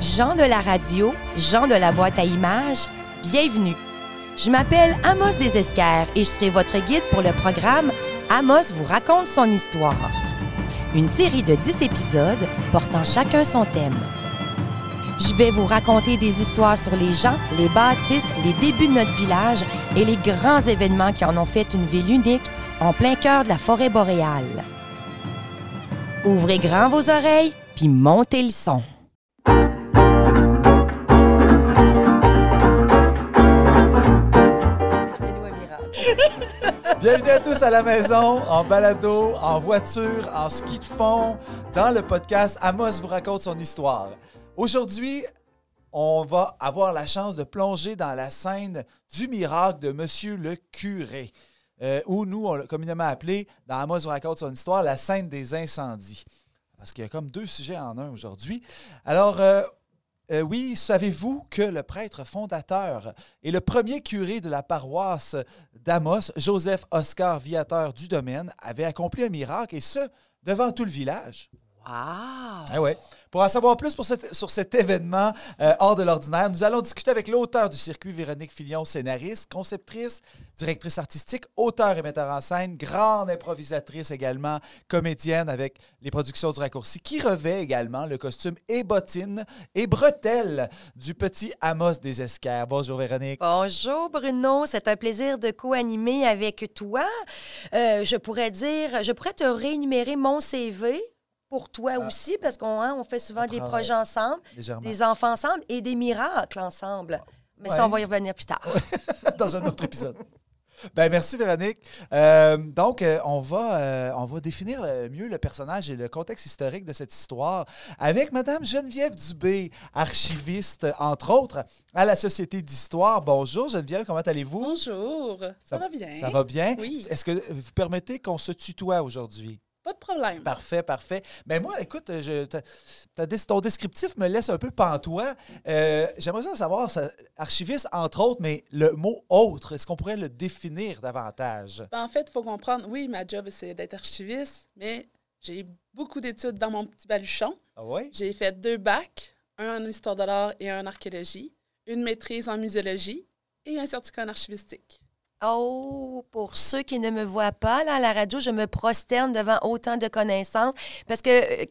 Jean de la radio, Jean de la boîte à images, bienvenue. Je m'appelle Amos Desesquers et je serai votre guide pour le programme Amos vous raconte son histoire. Une série de 10 épisodes portant chacun son thème. Je vais vous raconter des histoires sur les gens, les bâtisses, les débuts de notre village et les grands événements qui en ont fait une ville unique en plein cœur de la forêt boréale. Ouvrez grand vos oreilles, puis montez le son. Bienvenue à tous à la maison, en balado, en voiture, en ski de fond, dans le podcast Amos vous raconte son histoire. Aujourd'hui, on va avoir la chance de plonger dans la scène du miracle de Monsieur le curé, euh, ou nous, on l'a communément appelé, dans Amos vous raconte son histoire, la scène des incendies. Parce qu'il y a comme deux sujets en un aujourd'hui. Alors, euh, euh, oui, savez-vous que le prêtre fondateur et le premier curé de la paroisse d'Amos, Joseph Oscar Viateur du domaine, avait accompli un miracle, et ce, devant tout le village? Wow! Ah ouais. Pour en savoir plus sur cet événement euh, hors de l'ordinaire, nous allons discuter avec l'auteur du circuit, Véronique Filion, scénariste, conceptrice, directrice artistique, auteur et metteur en scène, grande improvisatrice également, comédienne avec les productions du raccourci, qui revêt également le costume et bottines et bretelles du petit Amos des Esquerres. Bonjour Véronique. Bonjour Bruno, c'est un plaisir de co-animer avec toi. Euh, je pourrais dire, je pourrais te réénumérer mon CV pour toi Ah. aussi, parce qu'on hein, on fait souvent On des projets ensemble, Légèrement. des enfants ensemble et des miracles ensemble. Mais Ouais. ça, on va y revenir plus tard. dans un autre épisode. Ben, merci Véronique. Euh, donc, euh, on, va, euh, on va définir mieux le personnage et le contexte historique de cette histoire avec Madame Geneviève Dubé, archiviste, entre autres, à la Société d'Histoire. Bonjour Geneviève, comment allez-vous? Bonjour, ça, va bien? Ça va bien? Oui. Est-ce que vous permettez qu'on se tutoie aujourd'hui? Pas de problème. Parfait, parfait. Mais moi, écoute, je, ta des- ton descriptif me laisse un peu pantois. Euh, J'aimerais ça savoir, ça- archiviste entre autres, mais le mot autre, est-ce qu'on pourrait le définir davantage? Ben, en fait, il faut comprendre, oui, ma job, c'est d'être archiviste, mais j'ai beaucoup d'études dans mon petit baluchon. Ah oui? J'ai fait deux bacs, un en histoire de l'art et un en archéologie, une maîtrise en muséologie et un certificat en archivistique. Oh, pour ceux qui ne me voient pas là, à la radio, je me prosterne devant autant de connaissances parce que euh,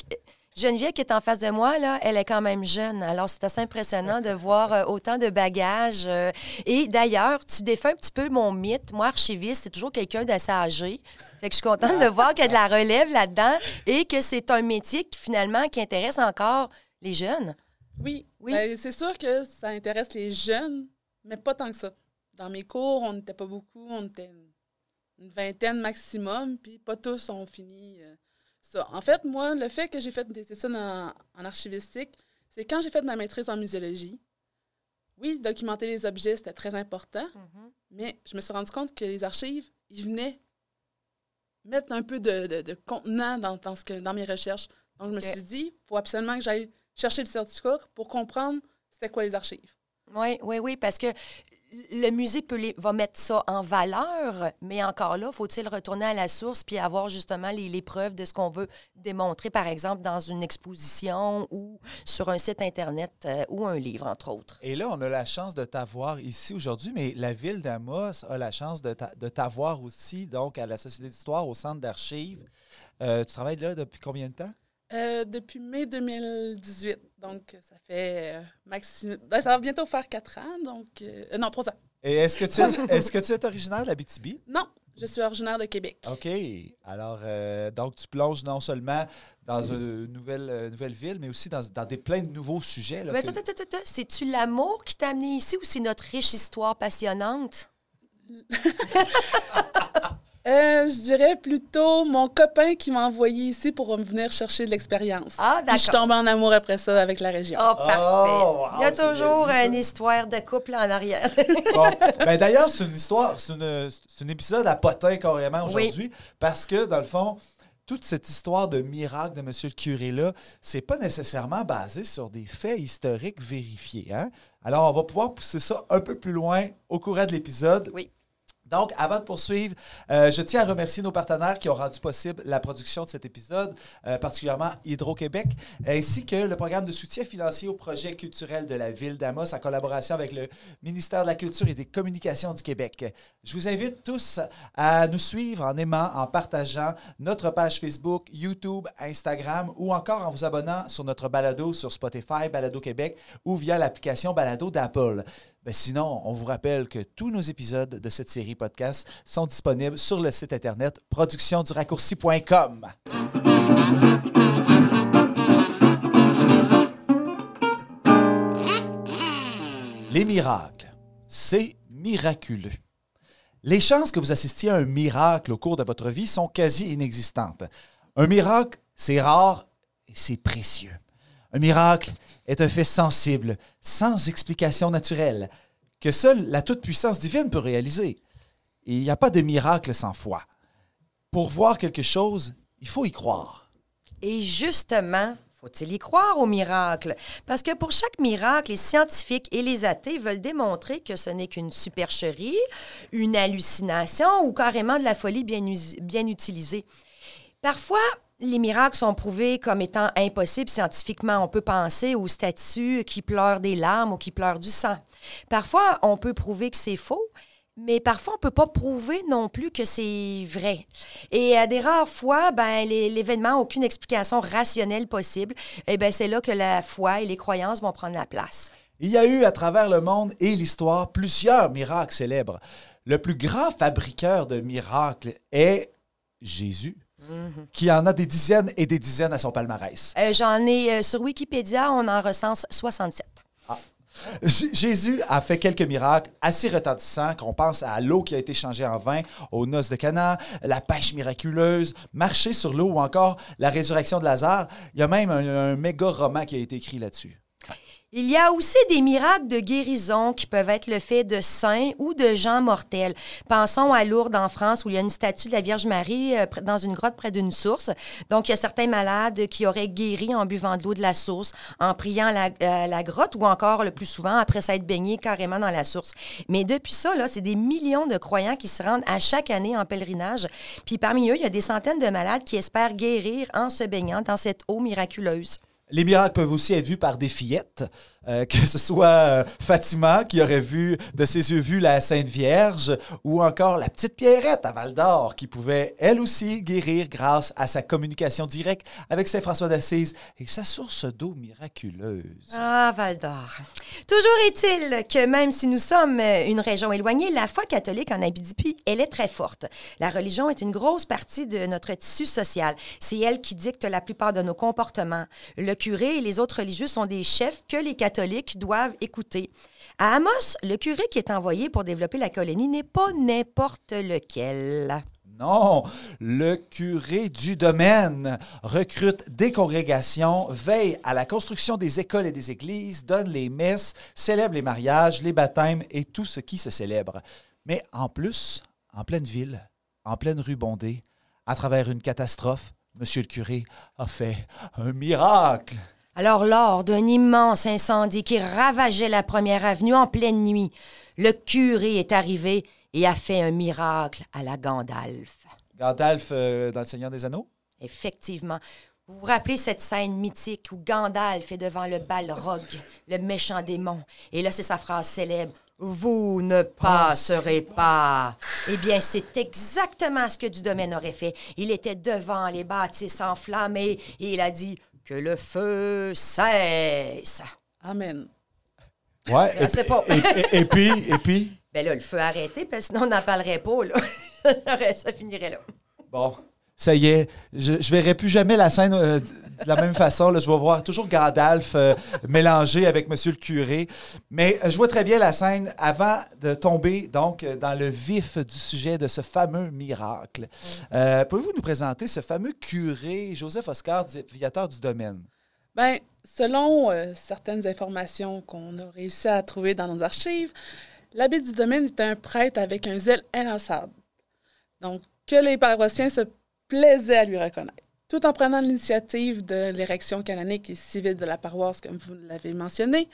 Geneviève qui est en face de moi, là, elle est quand même jeune. Alors, c'est assez impressionnant de voir euh, autant de bagages. euh. et d'ailleurs, tu défais un petit peu mon mythe. Moi, archiviste, c'est toujours quelqu'un d'assez âgé. Fait que je suis contente de voir qu'il y a de la relève là-dedans et que c'est un métier qui, finalement, qui intéresse encore les jeunes. Oui, Oui. ben, c'est sûr que ça intéresse les jeunes, mais pas tant que ça. Dans mes cours, on n'était pas beaucoup, on était une, vingtaine maximum, puis pas tous ont fini euh, ça. En fait, moi, le fait que j'ai fait des études en, en archivistique, c'est quand j'ai fait ma maîtrise en muséologie. Oui, documenter les objets, c'était très important, mais je me suis rendu compte que les archives, ils venaient mettre un peu de, de- de contenant dans, dans ce que, dans mes recherches. Donc, je me suis dit, il faut absolument que j'aille chercher le certificat pour comprendre c'était quoi les archives. Oui, oui, oui, parce que le musée peut les- va mettre ça en valeur, mais encore là, faut-il retourner à la source puis avoir justement les, les preuves de ce qu'on veut démontrer, par exemple, dans une exposition ou sur un site Internet euh, ou un livre, entre autres? Et là, on a la chance de t'avoir ici aujourd'hui, mais la ville d'Amos a la chance de t'a- de t'avoir aussi, donc, à la Société d'Histoire, au Centre d'archives. Euh, tu travailles là depuis combien de temps? Euh, depuis mai 2018, donc ça fait euh, maximum... ben, ça va bientôt faire quatre ans, donc... euh, non, trois ans. Et est-ce que tu es, est-ce que tu es originaire de la BTB? Non, je suis originaire de Québec. OK. Alors, euh, donc, tu plonges non seulement dans une nouvelle, euh, nouvelle ville, mais aussi dans, dans des, plein de nouveaux sujets. là, Mais que- attends, attends, attends, C'est-tu l'amour qui t'a amené ici ou c'est notre riche histoire passionnante? Euh, je dirais plutôt mon copain qui m'a envoyé ici pour me venir chercher de l'expérience. Ah, Puis Je suis d'accord. tombée en amour après ça avec la région. Oh, parfait. wow, Il y a toujours dit, une histoire de couple en arrière. Bon, ben d'ailleurs, c'est une histoire, c'est, une- c'est un épisode à potin carrément aujourd'hui, parce que, dans le fond, toute cette histoire de miracle de M. le curé-là, c'est pas nécessairement basé sur des faits historiques vérifiés. Hein? Alors, on va pouvoir pousser ça un peu plus loin au courant de l'épisode. Oui. Donc, avant de poursuivre, euh, je tiens à remercier nos partenaires qui ont rendu possible la production de cet épisode, euh, particulièrement Hydro-Québec, ainsi que le programme de soutien financier au projet culturel de la ville d'Amos en collaboration avec le ministère de la Culture et des Communications du Québec. Je vous invite tous à nous suivre en aimant, en partageant notre page Facebook, YouTube, Instagram ou encore en vous abonnant sur notre balado sur Spotify, Balado Québec ou via l'application Balado d'Apple. Ben, sinon, on vous rappelle que tous nos épisodes de cette série podcast sont disponibles sur le site internet productionduraccourci.com. Les miracles, c'est miraculeux. Les chances que vous assistiez à un miracle au cours de votre vie sont quasi inexistantes. Un miracle, c'est rare et c'est précieux. Un miracle est un fait sensible, sans explication naturelle, que seule la toute-puissance divine peut réaliser. Il n'y a pas de miracle sans foi. Pour voir quelque chose, il faut y croire. Et justement, faut-il y croire au miracle? Parce que pour chaque miracle, les scientifiques et les athées veulent démontrer que ce n'est qu'une supercherie, une hallucination ou carrément de la folie bien, bien utilisée. Parfois, les miracles sont prouvés comme étant impossibles scientifiquement. On peut penser aux statues qui pleurent des larmes ou qui pleurent du sang. Parfois, on peut prouver que c'est faux, mais parfois, on ne peut pas prouver non plus que c'est vrai. Et à des rares fois, ben, l'événement aucune explication rationnelle possible. Et eh ben, c'est là que la foi et les croyances vont prendre la place. Il y a eu à travers le monde et l'histoire plusieurs miracles célèbres. Le plus grand fabriqueur de miracles est Jésus. Mhm. qui en a des dizaines et des dizaines à son palmarès. Euh, j'en ai euh, sur Wikipédia, on en recense 67. Ah. Jésus a fait quelques miracles assez retentissants, qu'on pense à l'eau qui a été changée en vin, aux noces de Cana, la pêche miraculeuse, marcher sur l'eau ou encore la résurrection de Lazare. Il y a même un méga roman qui a été écrit là-dessus. Il y a aussi des miracles de guérison qui peuvent être le fait de saints ou de gens mortels. Pensons à Lourdes en France où il y a une statue de la Vierge Marie euh, dans une grotte près d'une source. Donc, il y a certains malades qui auraient guéri en buvant de l'eau de la source, en priant la, euh, la grotte ou encore le plus souvent après s'être baigné carrément dans la source. Mais depuis ça, là, c'est des millions de croyants qui se rendent à chaque année en pèlerinage. Puis parmi eux, il y a des centaines de malades qui espèrent guérir en se baignant dans cette eau miraculeuse. Les miracles peuvent aussi être vus par des fillettes. Euh, que ce soit euh, Fatima qui aurait vu de ses yeux vus la Sainte Vierge ou encore la petite Pierrette à Val d'Or qui pouvait elle aussi guérir grâce à sa communication directe avec Saint François d'Assise et sa source d'eau miraculeuse. Ah, Val d'Or. Toujours est-il que même si nous sommes euh, une région éloignée, la foi catholique en Abitibi, elle est très forte. La religion est une grosse partie de notre tissu social. C'est elle qui dicte la plupart de nos comportements. Le curé et les autres religieux sont des chefs que les catholiques catholiques doivent écouter. À Amos, le curé qui est envoyé pour développer la colonie n'est pas n'importe lequel. Non, le curé du domaine recrute des congrégations, veille à la construction des écoles et des églises, donne les messes, célèbre les mariages, les baptêmes et tout ce qui se célèbre. Mais en plus, en pleine ville, en pleine rue bondée, à travers une catastrophe, Monsieur le curé a fait un miracle. Alors, lors d'un immense incendie qui ravageait la première avenue en pleine nuit, le curé est arrivé et a fait un miracle à la Gandalf. Gandalf euh, dans Le Seigneur des Anneaux? Effectivement. Vous vous rappelez cette scène mythique où Gandalf est devant le Balrog, le méchant démon, et là c'est sa phrase célèbre vous ne passerez pas. Eh bien, c'est exactement ce que du domaine aurait fait. Il était devant les bâtisses enflammées et il a dit que le feu cesse. Amen. Ouais. Je sais pas. et, puis, et puis? Ben là, le feu a arrêté, parce que sinon on n'en parlerait pas, là. ça finirait là. Bon, ça y est, je, je verrai plus jamais la scène euh, de la même façon. Là, je vais voir toujours Gandalf euh, mélangé avec Monsieur le curé. Mais euh, je vois très bien la scène avant de tomber donc dans le vif du sujet de ce fameux miracle. Euh, pouvez-vous nous présenter ce fameux curé, Joseph Oscar, viateur du domaine? Bien, selon certaines informations qu'on a réussi à trouver dans nos archives, l'abbé du domaine était un prêtre avec un zèle inlassable. Donc, que les paroissiens se plaisaient à lui reconnaître tout en prenant l'initiative de l'érection canonique et civile de la paroisse, comme vous l'avez mentionné.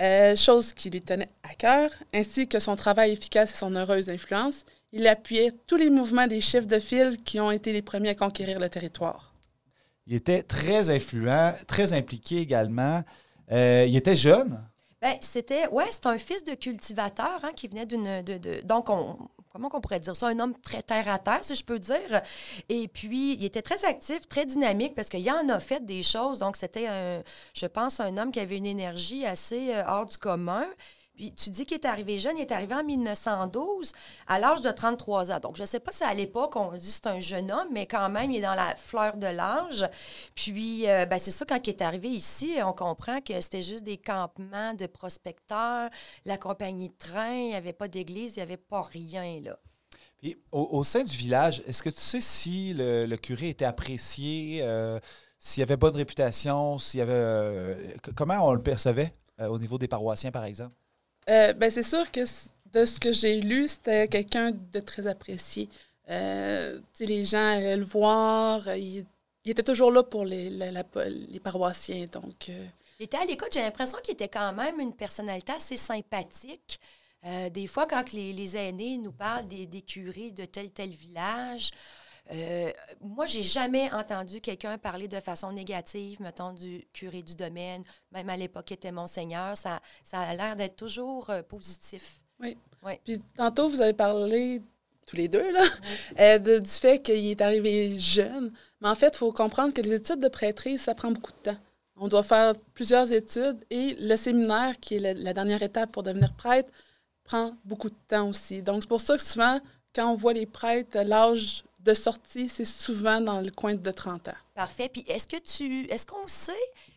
euh, chose qui lui tenait à cœur, ainsi que son travail efficace et son heureuse influence. Il appuyait tous les mouvements des chefs de file qui ont été les premiers à conquérir le territoire. Il était très influent, très impliqué également. Euh, il était jeune. Ben, c'était, ouais, un fils de cultivateur hein, qui venait d'une. Donc, on, comment on pourrait dire ça? Un homme très terre à terre, si je peux dire. Et puis, il était très actif, très dynamique parce qu'il en a fait des choses. Donc, c'était, un, je pense, un homme qui avait une énergie assez euh, hors du commun. Puis, tu dis qu'il est arrivé jeune, il est arrivé en 1912 à l'âge de 33 ans. Donc, je ne sais pas si à l'époque, on dit c'est un jeune homme, mais quand même, il est dans la fleur de l'âge. Puis, euh, ben, c'est ça, quand il est arrivé ici, on comprend que c'était juste des campements de prospecteurs, la compagnie de train, il n'y avait pas d'église, il n'y avait pas rien, là. Puis, au, sein du village, est-ce que tu sais si le, curé était apprécié, euh, s'il avait bonne réputation, s'il avait. euh, comment on le percevait au niveau des paroissiens, par exemple? Euh, ben, c'est sûr que de ce que j'ai lu, c'était quelqu'un de très apprécié. Euh, les gens allaient le voir. euh, Il, était toujours là pour les, les paroissiens. Donc, Il était à l'écoute, j'ai l'impression qu'il était quand même une personnalité assez sympathique. Des fois, quand les, les aînés nous parlent des, des curés de tel tel village, euh, moi, j'ai jamais entendu quelqu'un parler de façon négative, mettons, du curé du domaine. Même à l'époque, était Monseigneur. Ça, ça a l'air d'être toujours euh, positif. Puis tantôt, vous avez parlé, tous les deux, là, euh, de- du fait qu'il est arrivé jeune. Mais en fait, il faut comprendre que les études de prêtrise, ça prend beaucoup de temps. On doit faire plusieurs études et le séminaire, qui est la, la dernière étape pour devenir prêtre, prend beaucoup de temps aussi. Donc, c'est pour ça que souvent, quand on voit les prêtres, l'âge de sortie, c'est souvent dans le coin de 30 ans. Parfait. Puis est-ce que tu est-ce qu'on sait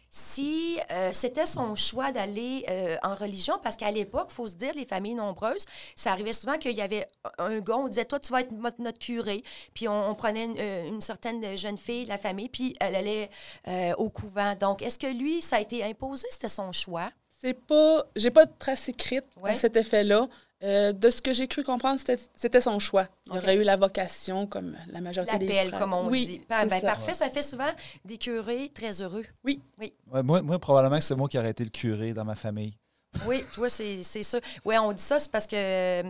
si euh, c'était son choix d'aller euh, en religion? Parce qu'à l'époque, il faut se dire, les familles nombreuses, ça arrivait souvent qu'il y avait un gars, on disait, toi, tu vas être notre, curé. Puis on, on prenait une, euh, une certaine jeune fille de la famille, puis elle allait euh, au couvent. Donc, est-ce que lui, ça a été imposé? C'était son choix? C'est pas. J'ai pas de trace écrite Ouais. à cet effet-là. Euh, de ce que j'ai cru comprendre, c'était son choix. Il aurait eu la vocation, comme la majorité des L'appel, comme on oui, dit. C'est ben, ça. parfait, ça fait souvent des curés très heureux. Ouais, moi, moi, probablement que c'est moi qui aurais été le curé dans ma famille. Oui, toi, c'est c'est ça. Oui, on dit ça, c'est parce que euh,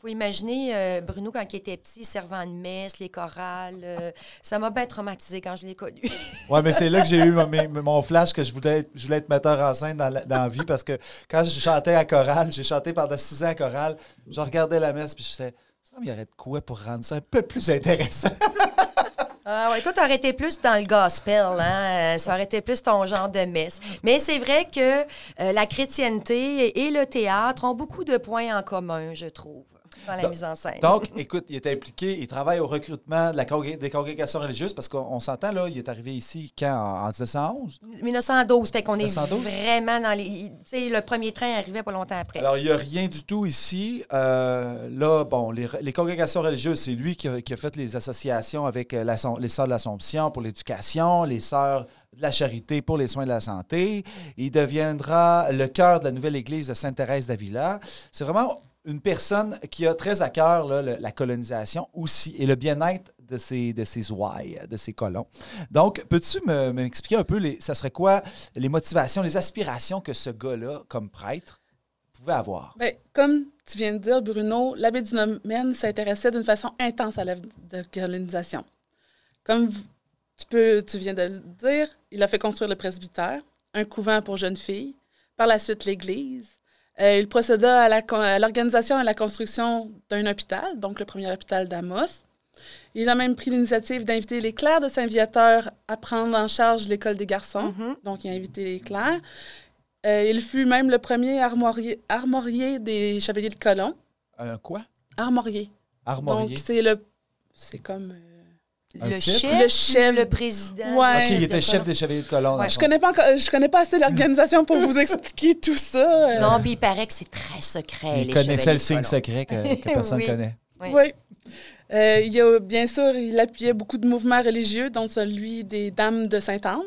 faut imaginer euh, Bruno quand il était petit, servant de messe, les chorales. euh, ça m'a bien traumatisé quand je l'ai connu. Ouais, mais c'est là que j'ai eu mon, flash que je voulais, être, je voulais être metteur en scène dans la, dans la vie parce que quand je chantais à chorale, j'ai chanté pendant six ans à chorale, je regardais la messe puis je disais, il y aurait de quoi pour rendre ça un peu plus intéressant. Ah ouais, toi, t'aurais été plus dans le gospel, hein? euh, Ça aurait été plus ton genre de messe. Mais c'est vrai que euh, la chrétienté et le théâtre ont beaucoup de points en commun, je trouve, dans la Donc- mise en scène. Donc, écoute, il est impliqué, il travaille au recrutement de la congré- des congrégations religieuses parce qu'on on s'entend, là, il est arrivé ici quand, en, en 1911? 1912, c'était qu'on est 1912? vraiment dans les. Tu sais, le premier train arrivait pas longtemps après. Alors, il n'y a rien du tout ici. Euh, là, bon, les, les congrégations religieuses, c'est lui qui a, qui a fait les associations avec euh, les Sœurs de l'Assomption pour l'éducation, les Sœurs de la Charité pour les soins de la santé. Il deviendra le cœur de la nouvelle église de Sainte-Thérèse d'Avila. C'est vraiment une personne qui a très à cœur la colonisation aussi et le bien-être de ses, de ses ouailles, de ses colons. Donc, peux-tu me- m'expliquer un peu, les, ça serait quoi les motivations, les aspirations que ce gars-là, comme prêtre, pouvait avoir? Ben, comme tu viens de dire, Bruno, l'abbé du domaine s'intéressait d'une façon intense à l'œuvre de colonisation. Comme tu, peux, tu viens de le dire, il a fait construire le presbytère, un couvent pour jeunes filles, par la suite l'Église. Euh, il procéda à l'organisation et à la construction d'un hôpital, donc le premier hôpital d'Amos. Il a même pris l'initiative d'inviter les clercs de Saint-Viateur à prendre en charge l'école des garçons. Mhm. Donc, il a invité les clercs. Euh, il fut même le premier armorier, armorier des chevaliers de Colomb. Un quoi? Armorier. Armorier. Donc, c'est le. C'est comme. Euh, Le chef, Le chef. le président. Ouais. OK, il était de chef des chevaliers de colonne. Ouais, je connais pas encore, je connais pas assez l'organisation pour vous expliquer tout ça. euh. Non, puis il paraît que c'est très secret. Il les connaissait le signe secret que, que personne ne Oui. connaît. Oui. Oui. Euh, il y a, bien sûr, il appuyait beaucoup de mouvements religieux, dont celui des Dames de Sainte-Anne,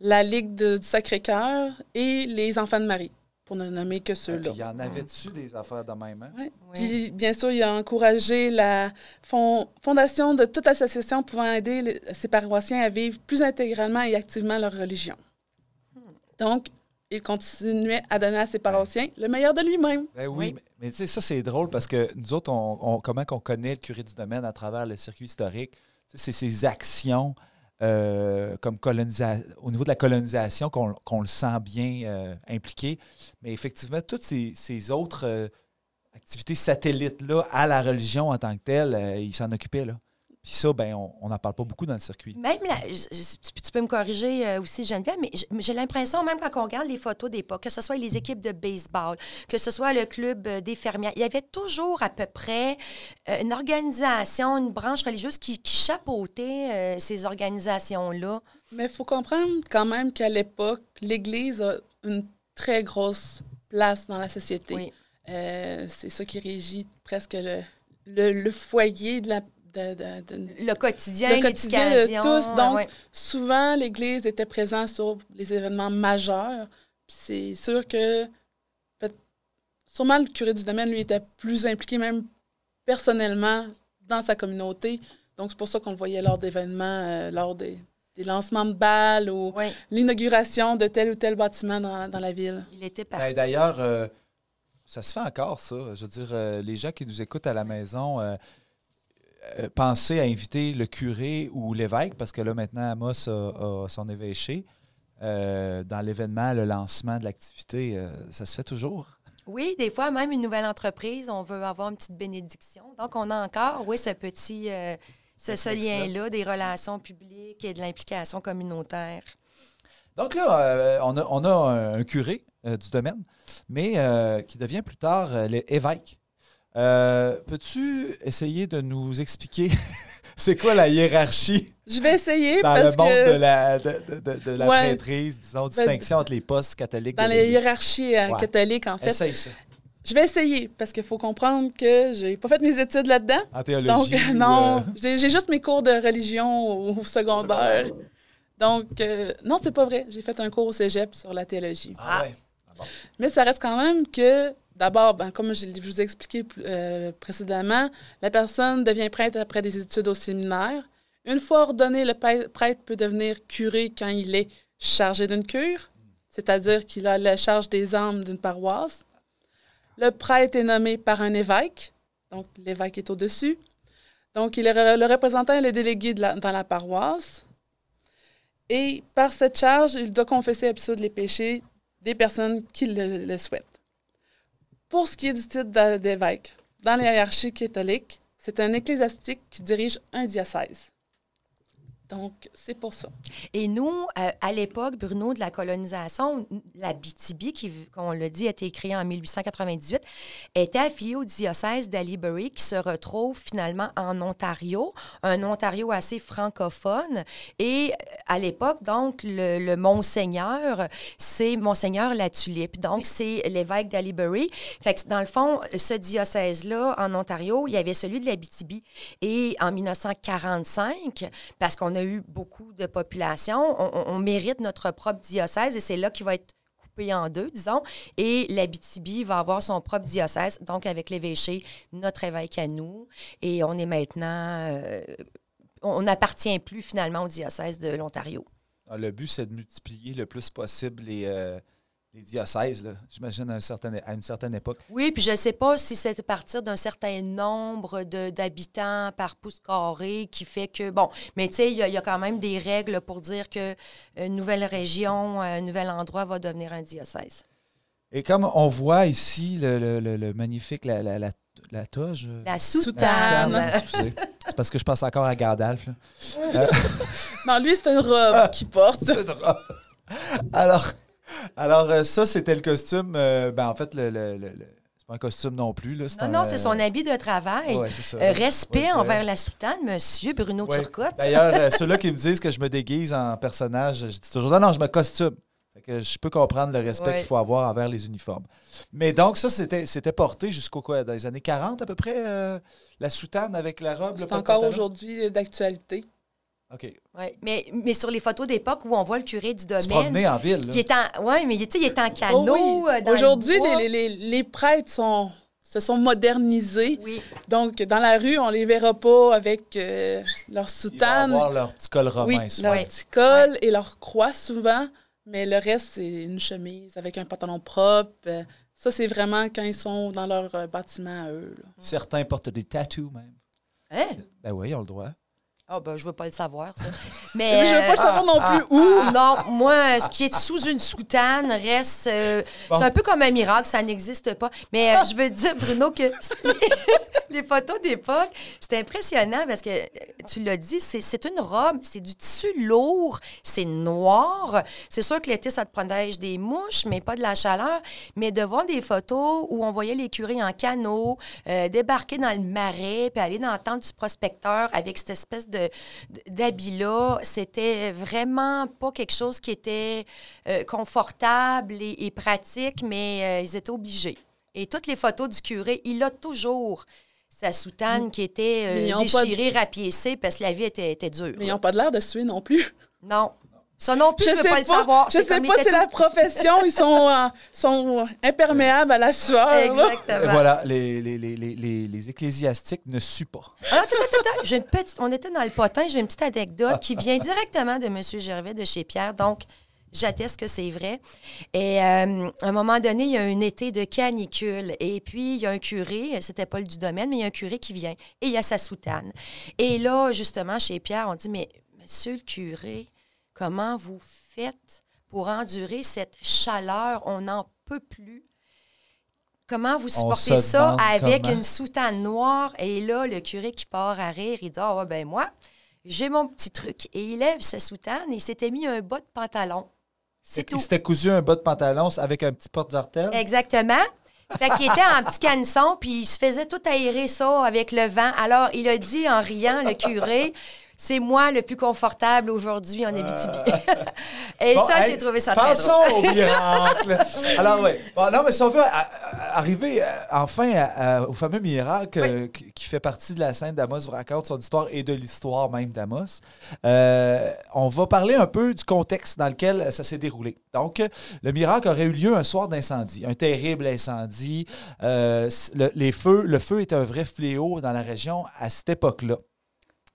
la Ligue de- du Sacré-Cœur et les Enfants de Marie, pour ne nommer que Puis ceux-là. il y en avait-tu des affaires de même? hein? Ouais. Oui. Puis, bien sûr, il a encouragé la fon- fondation de toute association pouvant aider les- ses paroissiens à vivre plus intégralement et activement leur religion. Donc, il continuait à donner à ses paroissiens le meilleur de lui-même. Ben oui, Oui. mais, mais tu sais, ça, c'est drôle parce que nous autres, on, on- comment qu'on connaît le curé du domaine à travers le circuit historique? C'est ses actions euh, comme au niveau de la colonisation qu'on qu'on le sent bien euh, impliqué. Mais effectivement, toutes ces, ces autres euh, activités satellites-là à la religion en tant que telle, il s'en occupait. Là. Puis ça, ben, on n'en parle pas beaucoup dans le circuit. Même, la- je- je- tu, tu peux me corriger euh, aussi, Geneviève, mais j'ai l'impression, même quand on regarde les photos d'époque, que ce soit les équipes de baseball, que ce soit le club euh, des fermières, il y avait toujours à peu près euh, une organisation, une branche religieuse qui, qui chapeautait euh, ces organisations-là. Mais il faut comprendre quand même qu'à l'époque, l'Église a une très grosse place dans la société. Oui. Euh, c'est ça qui régit presque le, le, le foyer de la. De- de- de- Le quotidien, Le quotidien de tous, donc, ouais. Souvent, l'Église était présente sur les événements majeurs. C'est sûr que. Sûrement, le curé du domaine, lui, était plus impliqué, même personnellement, dans sa communauté. Donc, c'est pour ça qu'on le voyait lors d'événements, euh, lors des, des lancements de balles ou Ouais, l'inauguration de tel ou tel bâtiment dans, dans la ville. il était Ben, parti. D'ailleurs, euh, ça se fait encore, ça. Je veux dire, euh, les gens qui nous écoutent à la maison, euh, pensez à inviter le curé ou l'évêque, parce que là, maintenant, Amos a, a son évêché. Euh, dans l'événement, le lancement de l'activité, euh, ça se fait toujours? Oui, des fois, même une nouvelle entreprise, on veut avoir une petite bénédiction. Donc, on a encore, oui, ce petit, euh, ce, lien-là des relations publiques et de l'implication communautaire. Donc là, euh, on, a, on a un, curé euh, du domaine, mais qui devient plus tard l'évêque. Euh, Peux-tu essayer de nous expliquer c'est quoi la hiérarchie Je vais essayer dans le parce monde que de la, de, de- la Ouais. prêtrise, disons, distinction entre les postes catholiques dans les hiérarchies euh, Ouais. catholiques, en fait, Essaye ça. je vais essayer parce qu'il faut comprendre que j'ai pas fait mes études là-dedans. En théologie. Donc, ou, non, euh, j'ai juste mes cours de religion au, secondaire. Donc, euh, non, c'est pas vrai. J'ai fait un cours au cégep sur la théologie. Ah ouais. Mais ça reste quand même que, d'abord, ben, comme je, vous ai expliqué euh, précédemment, la personne devient prêtre après des études au séminaire. Une fois ordonné, le prêtre peut devenir curé quand il est chargé d'une cure, c'est-à-dire qu'il a la charge des âmes d'une paroisse. Le prêtre est nommé par un évêque, donc l'évêque est au-dessus. Donc, il est le représentant et le délégué dans la paroisse. Et par cette charge, il doit confesser absoudre les péchés des personnes qui le souhaitent. Pour ce qui est du titre d'évêque, dans la hiérarchie catholique, c'est un ecclésiastique qui dirige un diocèse. Donc, c'est pour ça. Et nous, euh, à l'époque, Bruno, de la colonisation, la BTB, qui, comme on l'a dit, a été créée en 1898, était affiliée au diocèse d'Alibury, qui se retrouve finalement en Ontario, un Ontario assez francophone. Et euh, à l'époque, donc, le, le Monseigneur, c'est Monseigneur La Tulipe. Donc, c'est l'évêque d'Alibury. Fait que, dans le fond, ce diocèse-là, en Ontario, il y avait celui de l'Abitibi. Et en 1945, parce qu'on a eu beaucoup de population, on, mérite notre propre diocèse et c'est là qu'il va être coupé en deux, disons. Et l'Abitibi va avoir son propre diocèse, donc avec l'évêché, notre évêque à nous. Et on est maintenant... euh, on n'appartient plus finalement au diocèse de l'Ontario. Ah, Le but, c'est de multiplier le plus possible les, euh, les diocèses, là. j'imagine, à, un certain- à une certaine époque. Oui, puis je ne sais pas si c'est à partir d'un certain nombre de- d'habitants par pouce carré qui fait que, bon, mais tu sais, il y, a- il y a quand même des règles pour dire qu'une nouvelle région, un nouvel endroit va devenir un diocèse. Et comme on voit ici le, le- le- le magnifique, la, la, la, la toge. euh, La soutane. C'est parce que je pense encore à Gandalf. là. Non, lui, c'est une robe qu'il porte. C'est drôle. Alors, alors euh, ça, c'était le costume. euh, ben, en fait, le, le- le- pas un costume non plus. Là, Non, non, c'est son habit de travail. Ouais, c'est ça. Euh, respect Ouais, envers la soutane, monsieur Bruno Ouais. Turcotte. D'ailleurs, euh, ceux-là qui me disent que je me déguise en personnage, je dis toujours non, non, je me costume. Fait que je peux comprendre le respect Ouais. qu'il faut avoir envers les uniformes. Mais donc, ça, c'était c'était porté jusqu'au quoi, dans les années 40 à peu près, euh, la soutane avec la robe. C'est encore aujourd'hui d'actualité. OK. Ouais. Mais, mais sur les photos d'époque où on voit le curé du Se domaine, promener en ville. là. qui est en, ouais, mais tu sais, il est en Oh canot. oui. euh, le Aujourd'hui, les, les- les prêtres sont, se sont modernisés. Oui. Donc, dans la rue, on les verra pas avec euh, leur Ils vont soutane. avoir leur petit col romain. Oui, souvent. leur petit col et leur croix souvent. Mais le reste, c'est une chemise avec un pantalon propre. Ça, c'est vraiment quand ils sont dans leur euh, bâtiment à eux. là. Certains portent des tattoos même. Hein? Ben oui, ils ont le droit. Ah, ben, je veux pas le savoir, ça. Mais Mais, je veux pas le savoir non ah, plus où. Non, moi, ce qui est sous une soutane reste. euh, Bon. C'est un peu comme un miracle, ça n'existe pas. Mais euh, je veux dire, Bruno, que les photos d'époque, c'est impressionnant parce que euh, tu l'as dit, c'est c'est une robe, c'est du tissu lourd, c'est noir. C'est sûr que l'été, ça te protège des mouches, mais pas de la chaleur. Mais de voir des photos où on voyait les curés en canot, euh, débarquer dans le marais, puis aller dans le temps du prospecteur avec cette espèce de d'habit-là, c'était vraiment pas quelque chose qui était euh, confortable et, et pratique, mais euh, ils étaient obligés. Et toutes les photos du curé, il a toujours sa soutane qui était euh, pas de- déchirée, rapiécée parce que la vie était, était dure. Mais ils n'ont pas de l'air de suer non plus. Non. Ça non plus, Je je veux sais pas, le savoir. Je C'est sais pas, c'est la profession. Ils sont, euh, sont imperméables à la sueur. là. Exactement. voilà, les, les, les, les, les- les ecclésiastiques ne suent pas. Alors, attends, attends, attends. J'ai une petite, on était dans le potin, j'ai une petite anecdote qui vient directement de M. Gervais de chez Pierre. Donc, j'atteste que c'est vrai. Et euh, à un moment donné, il y a un été de canicule. Et puis, il y a un curé, c'était pas le du domaine, mais il y a un curé qui vient. Et il y a sa soutane. Et là, justement, chez Pierre, on dit Mais, monsieur le curé, comment vous faites pour endurer cette chaleur? On n'en peut plus. Comment vous supportez ça avec comment. une soutane noire? Et là, le curé qui part à rire, il dit Ah, ouais, ben moi, j'ai mon petit truc. Et il lève sa soutane et il s'était mis un bas de pantalon. C'est tout. Il s'était cousu un bas de pantalon avec un petit porte-jartel. Exactement. Fait qu'il était en petit canesson, puis il se faisait tout aérer ça avec le vent. Alors, il a dit en riant, le curé, c'est moi le plus confortable aujourd'hui en Abitibi. Et Bon, ça, hey, j'ai trouvé ça très Pensons drôle. au miracle. Alors, oui. Bon, non, mais si on veut à- à- arriver euh, enfin au fameux miracle euh, qui, qui fait partie de la scène d'Amos vous raconte son histoire et de l'histoire même d'Amos, euh, on va parler un peu du contexte dans lequel ça s'est déroulé. Donc, euh, le miracle aurait eu lieu un soir d'incendie, un terrible incendie. Euh, le, les feux, le feu était un vrai fléau dans la région à cette époque-là.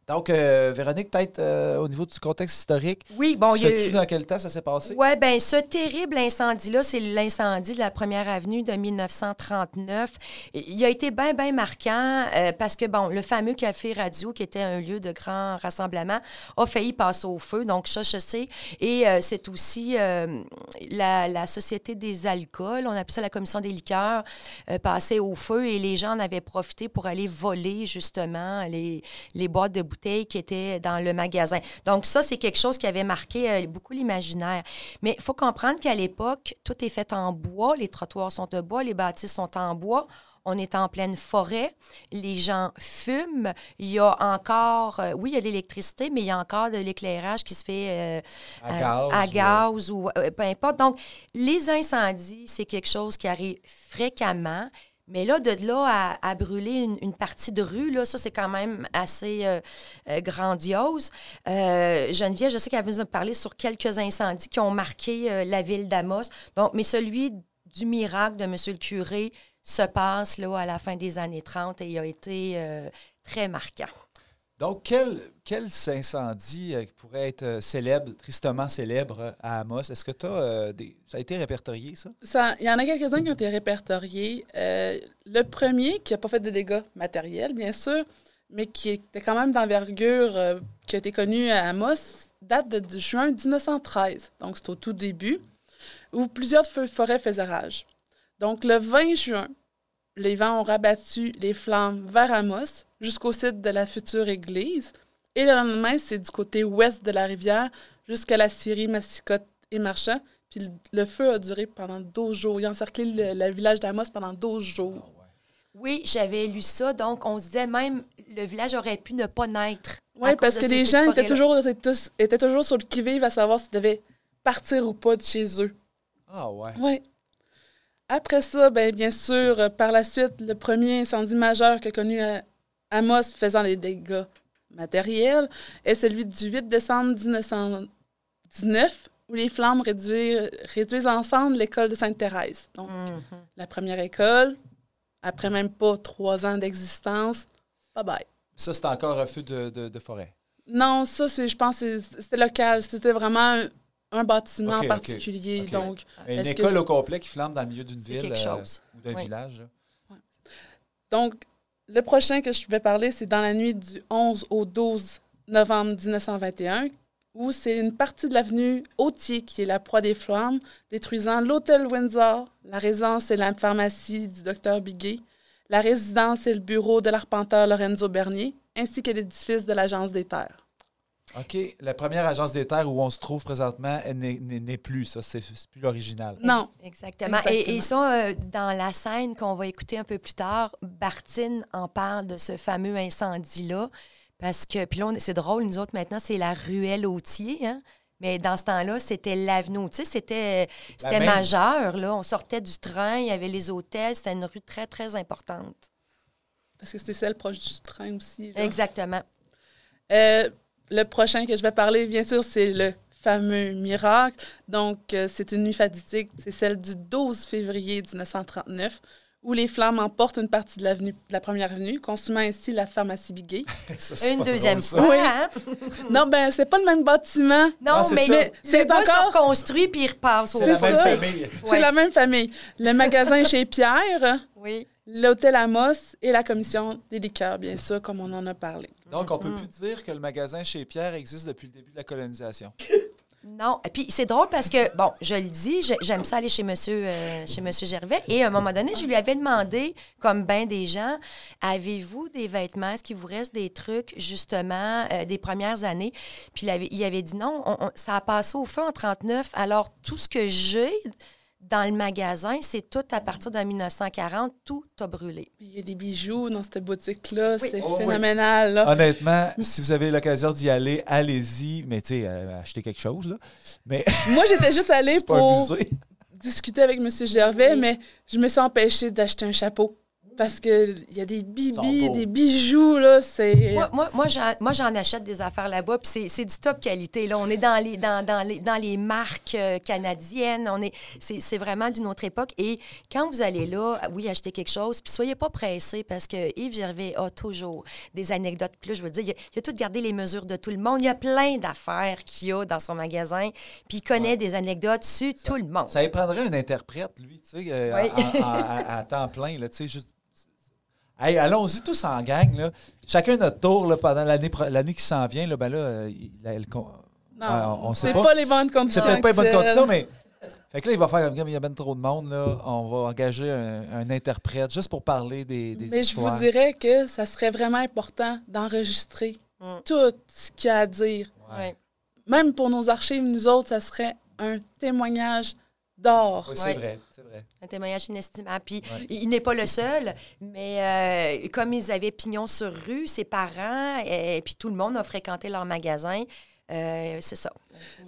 Donc, euh, Véronique, peut-être euh, au niveau du contexte historique, Oui, bon, sais-tu eu... dans quel temps ça s'est passé? Oui, bien, ce terrible incendie-là, c'est l'incendie de la première avenue de 1939. Il a été bien, bien marquant euh, parce que, bon, le fameux café radio, qui était un lieu de grand rassemblement, a failli passer au feu. Donc, ça, je sais. Et c'est aussi la, la Société des alcools, on appelle ça la Commission des liqueurs, passait au feu et les gens en avaient profité pour aller voler, justement, les, les boîtes de bouteilles qui étaient dans le magasin. Donc, ça, c'est quelque chose qui avait marqué euh, beaucoup l'imaginaire. Mais il faut comprendre qu'à l'époque, tout est fait en bois, les trottoirs sont de bois, les bâtisses sont en bois. On est en pleine forêt, les gens fument. Il y a encore, euh, oui, il y a de l'électricité, mais il y a encore de l'éclairage qui se fait euh, À euh, gaz, à ou- peu importe. Donc, les incendies, c'est quelque chose qui arrive fréquemment. Mais là, de là à, à brûler une, une partie de rue, là, ça, c'est quand même assez euh, euh, grandiose. Euh, Geneviève, je sais qu'elle veut nous parler sur quelques incendies qui ont marqué la ville d'Amos. Donc, mais celui du miracle de M. le curé se passe là, à la fin des années 30 et il a été très marquant. Donc, quel, quel incendie euh, pourrait être euh, célèbre, tristement célèbre euh, à Amos? Est-ce que tu des. Ça a été répertorié, ça? Il y en a quelques-uns qui ont été répertoriés. Le premier, qui n'a pas fait de dégâts matériels, bien sûr, mais qui était quand même d'envergure, qui a été connu à Amos, date de juin 1913. Donc, c'est au tout début, où plusieurs feux de forêt faisaient rage. Donc, le 20 juin, les vents ont rabattu les flammes vers Amos jusqu'au site de la future église. Et le lendemain, c'est du côté ouest de la rivière jusqu'à la Syrie, Massicotte et Marchand. Puis le, feu a duré pendant 12 jours. Il a encerclé le, le village d'Amos pendant 12 jours. Oui, j'avais lu ça. Donc, on se disait même le village aurait pu ne pas naître. Oui, parce que les gens étaient toujours, étaient, tous- étaient toujours sur le qui-vive à savoir s'ils devaient partir ou pas de chez eux. Ah, ouais. Oui. Après ça, ben, bien sûr, euh, par la suite, le premier incendie majeur qu'a connu euh, Amos faisant des dégâts matériels est celui du 8 décembre 1919, où les flammes réduisent, réduisent ensemble l'école de Sainte-Thérèse. Donc, Mhm. la première école, après même pas trois ans d'existence, bye bye. Ça, c'est encore un feu de, de- de forêt? Non, ça, c'est, je pense, que c'est- c'était local. C'était vraiment un, bâtiment en particulier. Donc, Une que école au complet qui flambe dans le milieu d'une ville euh, ou d'un Oui. village. donc, le prochain que je vais parler, c'est dans la nuit du 11 au 12 novembre 1921, où c'est une partie de l'avenue Autier qui est la proie des flammes, détruisant l'hôtel Windsor, la résidence et la pharmacie du docteur Biguet, la résidence et le bureau de l'arpenteur Lorenzo Bernier, ainsi que l'édifice de l'Agence des terres. OK. La première agence des terres où on se trouve présentement elle n'est- plus, ça. C'est plus l'original. Non. Exactement. Exactement. Et, ils sont euh, dans la scène qu'on va écouter un peu plus tard. Bartine en parle de ce fameux incendie-là. Parce que, puis là, on- c'est drôle, nous autres, maintenant, c'est la ruelle Autier. Hein? Mais dans ce temps-là, c'était l'avenue Autier. C'était c'était majeur. Là. On sortait du train, il y avait les hôtels. C'était une rue très, très importante. Parce que c'est celle proche du train aussi. là. Exactement. Euh, le prochain que je vais parler, bien sûr, c'est le fameux miracle. Donc, euh, c'est une nuit fatidique. C'est celle du 12 février 1939, où les flammes emportent une partie de, l'avenue, de la première avenue, consumant ainsi la pharmacie Biguet. Ça, Une deuxième fois. Oui. hein? non, ben, c'est pas le même bâtiment. Non, Ah, c'est mais, C'est encore- reconstruit puis il repasse au C'est la C'est même ça. famille. C'est Ouais. la même famille. Le magasin chez Pierre, Oui. l'hôtel Amos et la commission des liqueurs, bien sûr, comme on en a parlé. Donc, on peut Mm. plus dire que le magasin chez Pierre existe depuis le début de la colonisation. Non. Et puis c'est drôle parce que, bon, je le dis, j'aime ça aller chez monsieur, euh, chez monsieur Gervais. Et à un moment donné, je lui avais demandé, comme bien des gens, avez-vous des vêtements? Est-ce qu'il vous reste des trucs, justement, euh, des premières années? Puis il avait, il avait dit non, on- on- ça a passé au feu en 39. Alors, tout ce que j'ai dans le magasin, c'est tout à partir de 1940, tout a brûlé. Il y a des bijoux dans cette boutique-là. Oui. C'est Oh, oui. phénoménal. là. Honnêtement, si vous avez l'occasion d'y aller, allez-y. Mais tu sais, euh, achetez quelque chose, là. Mais Moi, j'étais juste allée pour discuter avec M. Gervais, Oui. mais je me suis empêchée d'acheter un chapeau. Parce qu'il y a des bibis, des bijoux, là, c'est... Moi, moi, moi, j'en, achète des affaires là-bas, puis c'est, c'est du top qualité. Là. On est dans les, dans, dans les, dans les marques euh, canadiennes. On est, c'est, c'est vraiment d'une autre époque. Et quand vous allez là, oui, acheter quelque chose, puis soyez pas pressés parce que Yves Gervais a toujours des anecdotes. Puis là, je veux dire, il a, il a tout gardé les mesures de tout le monde. Il y a plein d'affaires qu'il a dans son magasin, puis il connaît Ouais. des anecdotes sur tout le monde. Ça y prendrait un interprète, lui, tu sais, euh, Oui. à, à temps plein, là, tu sais, juste... Hey, allons-y tous en gang, là. Chacun notre tour, là, pendant l'année, pro- l'année qui s'en vient, là, ben là, euh, il- Non, on sait c'est pas. pas. les bonnes C'est conditions. peut-être pas une bonne actuelles. condition, mais... Fait que là, il va faire comme, il y a ben trop de monde, là, on va engager un, un interprète juste pour parler des, des Mais je vous dirais que ça serait vraiment important d'enregistrer Mm. tout ce qu'il y a à dire. Ouais. Même pour nos archives, nous autres, ça serait un témoignage d'or. Oui, c'est Ouais. vrai, c'est vrai. Un témoignage inestimable. Puis Ouais. il il n'est pas le seul, mais euh, comme ils avaient pignon sur rue, ses parents, et, puis tout le monde a fréquenté leur magasin, euh, c'est ça.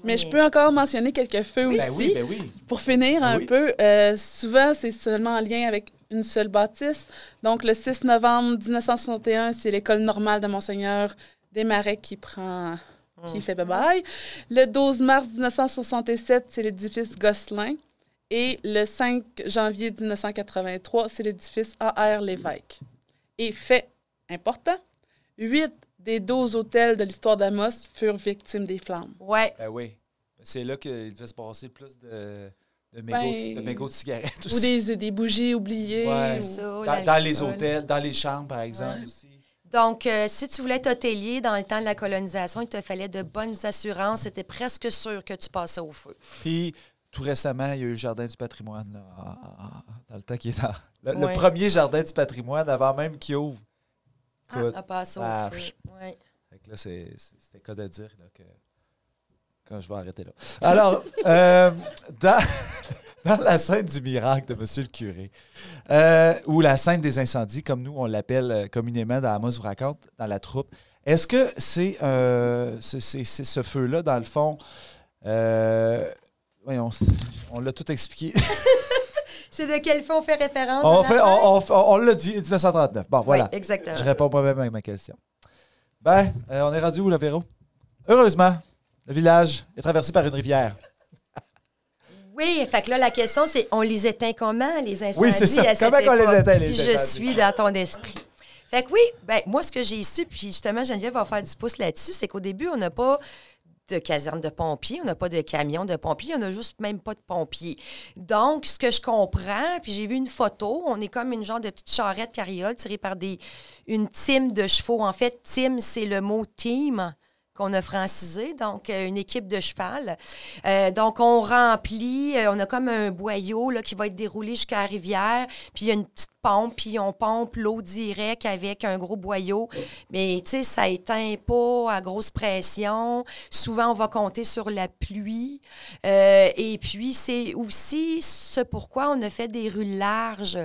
Mais je peux encore mentionner quelques feux aussi. Ben oui, ben oui. Pour finir Ben un oui. peu, euh, souvent, c'est seulement en lien avec une seule bâtisse. Donc, le 6 novembre 1961, c'est l'École normale de Monseigneur Desmarais qui prend... qui fait bye-bye. Le 12 mars 1967, c'est l'édifice Gosselin. Et le 5 janvier 1983, c'est l'édifice A.R. Lévesque. Et fait important, 8 des 12 hôtels de l'histoire d'Amos furent victimes des flammes. Ouais. Ben oui. C'est là qu'il devait se passer plus de, de, mégots, Ben, de mégots de cigarettes Ou des, des bougies oubliées. Ouais. ou- Ça, Dans, dans les hôtels, dans les chambres, par exemple, Ouais. aussi. Donc, euh, si tu voulais être hôtelier dans le temps de la colonisation, il te fallait de bonnes assurances. C'était presque sûr que tu passais au feu. Puis, tout récemment, il y a eu le Jardin du patrimoine, là, dans le temps qui est dans... Le, premier Jardin du patrimoine, avant même qu'il ouvre. Écoute, à passer au ah, feu. que là, c'était cas de dire là, que quand je vais arrêter là. Alors, euh, dans, dans la scène du miracle de Monsieur le curé, euh, ou la scène des incendies, comme nous on l'appelle euh, communément dans Amos vous raconte, dans la troupe, est-ce que c'est euh, ce, feu-là, dans le fond, euh, voyons, on l'a tout expliqué. C'est de quel feu on fait référence? on la fait, scène? on, on- on l'a dit, 1939. Bon, voilà. Oui, exactement. Je réponds moi-même avec ma question. Ben, euh, on est rendu où, là, Véro? Heureusement, le village est traversé par une rivière. Oui, fait que là, la question, c'est on les éteint comment, les incendies? Oui, c'est ça. Comment les éteint, les Si je suis dans ton esprit. Fait que oui, ben, moi, ce que j'ai su, puis justement, Geneviève va faire du pouce là-dessus, c'est qu'au début, on n'a pas de caserne de pompiers, on n'a pas de camion de pompiers, on n'a juste même pas de pompiers. Donc, ce que je comprends, puis j'ai vu une photo, on est comme une genre de petite charrette carriole tirée par des, une team de chevaux. En fait, team, c'est le mot team qu'on a francisé, donc euh, une équipe de cheval. Euh, donc, on remplit, euh, on a comme un boyau là, qui va être déroulé jusqu'à la rivière, puis il y a une petite pompe, puis on pompe l'eau direct avec un gros boyau. Mais, tu sais, ça éteint pas à grosse pression. Souvent, on va compter sur la pluie. et puis, c'est aussi ce pourquoi on a fait des rues larges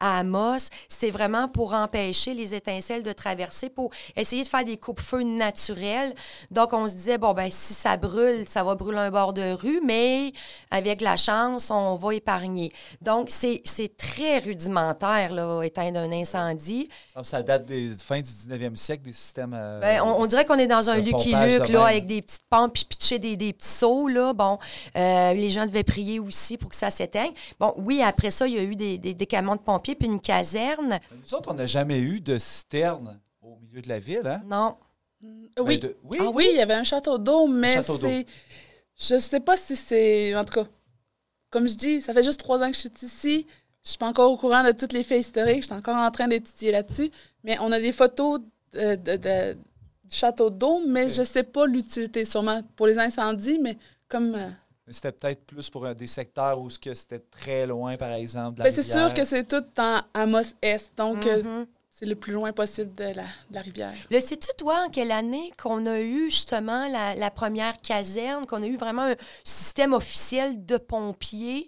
à Amos, c'est vraiment pour empêcher les étincelles de traverser, pour essayer de faire des coupes-feu naturels. Donc, on se disait, bon, ben si ça brûle, ça va brûler un bord de rue, mais avec la chance, on va épargner. Donc, c'est très rudimentaire, là, éteindre un incendie. Ça date des fin du 19e siècle, des systèmes... Euh, ben, on, dirait qu'on est dans un Lucky Luke, là, avec des petites pompes, puis pitcher des, des, petits seaux, là. Bon, euh, les gens devaient prier aussi pour que ça s'éteigne. Bon, oui, après ça, il y a eu des, des, des camions de pompiers puis une caserne. Nous autres, on n'a jamais eu de citerne au milieu de la ville, hein? Non. Oui. Ben, oui. Ah oui, il y avait un château d'eau, mais c'est. Je sais pas si c'est. En tout cas, comme je dis, ça fait juste trois ans que je suis ici. Je suis pas encore au courant de toutes les faits historiques. Je suis encore en train d'étudier là-dessus. Mais on a des photos de, de, du château d'eau, mais je sais pas l'utilité, sûrement pour les incendies, mais comme. Euh, c'était peut-être plus pour des secteurs où c'était très loin, par exemple. Ben, c'est sûr que c'est tout en Amos-Est, donc euh, mm-hmm. c'est le plus loin possible de la, de la rivière. Le sais-tu, toi, en quelle année qu'on a eu justement la, la première caserne, qu'on a eu vraiment un système officiel de pompiers?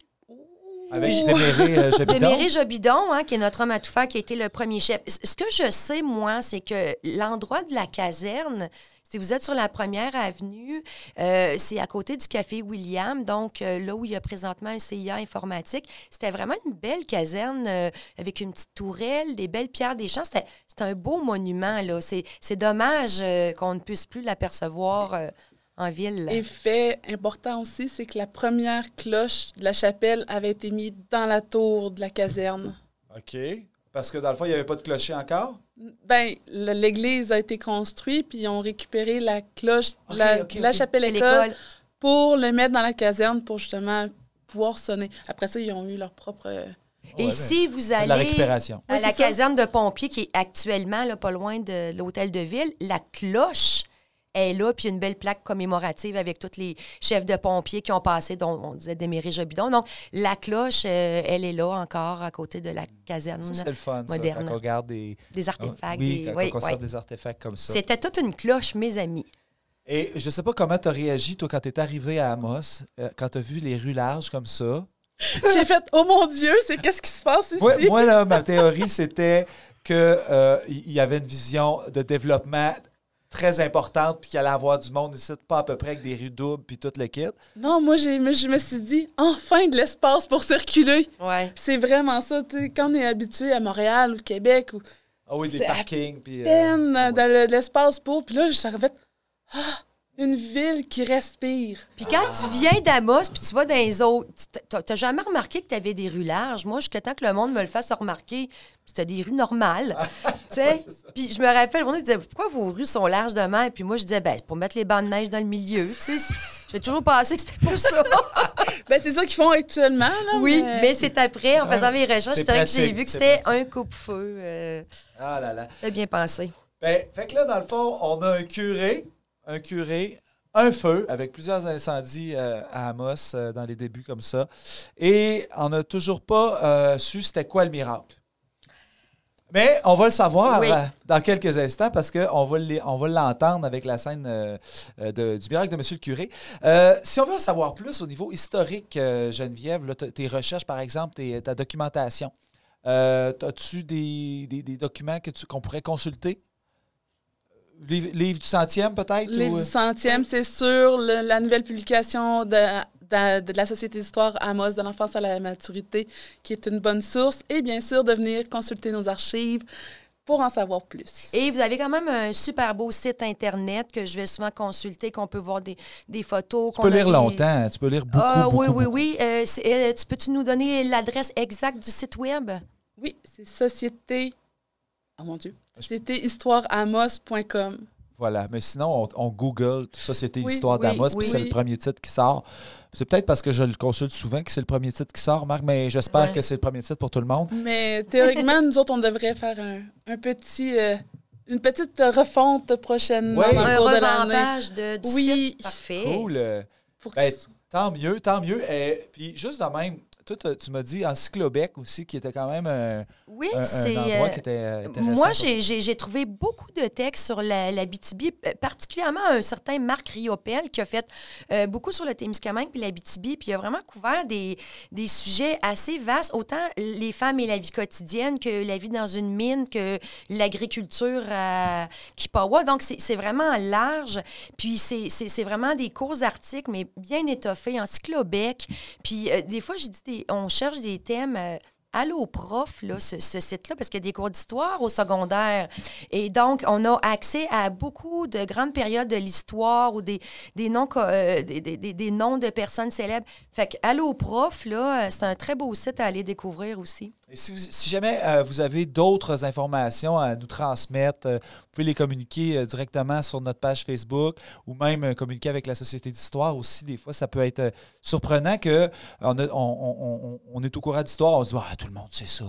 Avec Déméré euh, Jobidon. Déméré Jobidon, hein, qui est notre homme à tout faire, qui a été le premier chef. Ce que je sais, moi, c'est que l'endroit de la caserne, si vous êtes sur la première avenue, euh, c'est à côté du café William, donc euh, là où il y a présentement un CIA informatique. C'était vraiment une belle caserne euh, avec une petite tourelle, des belles pierres des champs. C'était un beau monument. là. C'est dommage qu'on ne puisse plus l'apercevoir en ville. Et fait important aussi, c'est que la première cloche de la chapelle avait été mise dans la tour de la caserne. OK. Parce que dans le fond, il n'y avait pas de clocher encore? Ben, l'église a été construite, puis ils ont récupéré la cloche, la, chapelle école, pour le mettre dans la caserne pour justement pouvoir sonner. Après ça, ils ont eu leur propre. Et ben, si vous allez à la caserne de pompiers qui est actuellement là, pas loin de l'hôtel de ville, la cloche est là, puis une belle plaque commémorative avec tous les chefs de pompiers qui ont passé, dont on disait Déméré Jobidon. Donc, la cloche, euh, elle est là encore à côté de la caserne c'est le fun, moderne. quand on regarde des... Des artefacts. oui, quand on conserve des artefacts comme ça. C'était toute une cloche, mes amis. Et je sais pas comment tu as réagi, toi, quand tu es arrivé à Amos, euh, quand tu as vu les rues larges comme ça. J'ai fait « Oh mon Dieu, c'est qu'est-ce qui se passe ici? moi, là, ma théorie, c'était qu'il euh, y avait une vision de développement très importante puis qu'il allait avoir du monde ici, pas à peu près avec des rues doubles puis tout le kit. Non, moi, j'ai, je me suis dit, enfin de l'espace pour circuler. Ouais. C'est vraiment ça. Quand on est habitué à Montréal ou Québec, ou, ah oui, des parkings. Puis, euh, peine de l'espace pour. Puis là, je savais, ah, une ville qui respire. Puis quand tu viens d'Amos, puis tu vas dans les autres, t'as jamais remarqué que tu avais des rues larges? Moi, jusqu'à temps que le monde me le fasse remarquer, c'était des rues normales. Puis je me rappelle, on me disait, pourquoi vos rues sont larges de mer? Puis moi, je disais, ben, pour mettre les bancs de neige dans le milieu. J'ai toujours pensé que c'était pour ça. ben, c'est ça qu'ils font actuellement. Là, oui, mais, c'est après, en faisant mes recherches, que j'ai vu que c'était un coupe-feu. Euh, ah là là. C'était bien pensé. Ben, fait que là, dans le fond, on a un curé un curé, un feu avec plusieurs incendies euh, à Amos euh, dans les débuts comme ça. Et on n'a toujours pas euh, su c'était quoi le miracle. Mais on va le savoir dans quelques instants parce qu'on va, l'entendre avec la scène du miracle de Monsieur le curé. si on veut en savoir plus au niveau historique, Geneviève, tes recherches, par exemple, ta documentation, as-tu des, des, documents que qu'on pourrait consulter? Livre, du centième, peut-être? Livre du euh? centième, c'est sur la nouvelle publication de, de, la Société d'histoire Amos de l'enfance à la maturité, qui est une bonne source. Et bien sûr, de venir consulter nos archives pour en savoir plus. Et vous avez quand même un super beau site Internet que je vais souvent consulter, qu'on peut voir des, des photos. Tu peux lire longtemps, tu peux lire beaucoup, ah, Oui, oui, oui. Euh, euh, tu peux-tu nous donner l'adresse exacte du site Web? Oui, c'est Société... Oh mon Dieu. C'était histoireamos.com. Voilà, mais sinon, on, on Google, tout ça, c'était Oui, oui, d'Amos, oui. puis c'est le premier titre qui sort. C'est peut-être parce que je le consulte souvent que c'est le premier titre qui sort, Marc, mais j'espère Ouais. que c'est le premier titre pour tout le monde. Mais théoriquement, nous autres, on devrait faire un, un petit, euh, une petite refonte prochainement Oui. dans le Un cours de l'année. revampage de, du Oui. site. Parfait. Cool. Pour Ben, tant mieux, tant mieux. Et puis, juste de même, toi, tu m'as dit Encyclobec aussi, qui était quand même euh, Oui, un, un c'est. endroit euh, qui était intéressant. Moi, j'ai- trouvé beaucoup de textes sur la, la BTB, euh, particulièrement un certain Marc Riopel qui a fait euh, beaucoup sur le Témiscamingue puis la BTB, puis il a vraiment couvert des, des sujets assez vastes, autant les femmes et la vie quotidienne que la vie dans une mine, que l'agriculture à Kipawa. Donc, c'est vraiment large. Puis, c'est vraiment des courts articles, mais bien étoffés, en cyclobec. Puis, euh, des fois, j'ai dit, des- on cherche des thèmes. euh, Allô là, ce, site-là, parce qu'il y a des cours d'histoire au secondaire. Et donc, on a accès à beaucoup de grandes périodes de l'histoire ou des, des, noms, euh, des, noms de personnes célèbres. Fait que Allô prof, là, euh, c'est un très beau site à aller découvrir aussi. Si, jamais euh, vous avez d'autres informations à nous transmettre, euh, vous pouvez les communiquer euh, directement sur notre page Facebook ou même communiquer avec la Société d'histoire aussi. Des fois, ça peut être surprenant que on, est au courant d'histoire, on se dit Ah, tout le monde sait ça.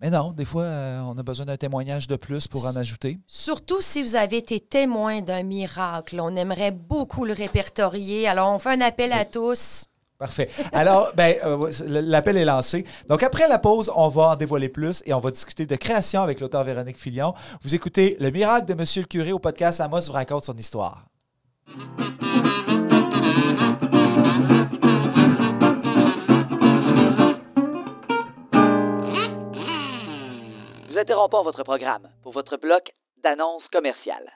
Mais non, des fois, on a besoin d'un témoignage de plus pour en ajouter. Surtout si vous avez été témoin d'un miracle. On aimerait beaucoup le répertorier. Alors, on fait un appel à tous. Parfait. Alors, ben, euh, l'appel est lancé. Donc, après la pause, on va en dévoiler plus et on va discuter de création avec l'auteur Véronique Filion. Vous écoutez Le miracle de Monsieur le curé au podcast Amos vous raconte son histoire. Nous interrompons votre programme pour votre bloc d'annonces commerciales.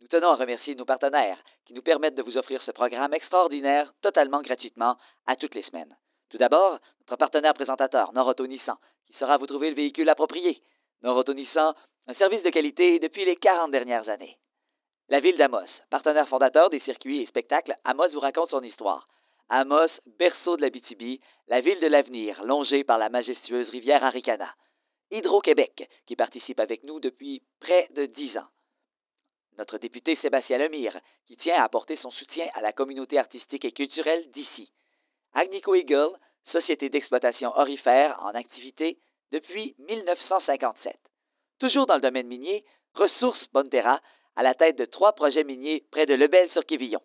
Nous tenons à remercier nos partenaires qui nous permettent de vous offrir ce programme extraordinaire totalement gratuitement à toutes les semaines. Tout d'abord, notre partenaire présentateur, Noroto Nissan, qui saura vous trouver le véhicule approprié. Noroto Nissan, un service de qualité depuis les 40 dernières années. La ville d'Amos, partenaire fondateur des circuits et spectacles, Amos vous raconte son histoire. Amos, berceau de la BTB, la ville de l'avenir, longée par la majestueuse rivière Aricana. Hydro-Québec, qui participe avec nous depuis près de dix ans. Notre député Sébastien Lemire, qui tient à apporter son soutien à la communauté artistique et culturelle d'ici. Agnico Eagle, société d'exploitation orifère en activité depuis 1957. Toujours dans le domaine minier, Ressources Bonterra, à la tête de trois projets miniers près de Lebel-sur-Quévillon.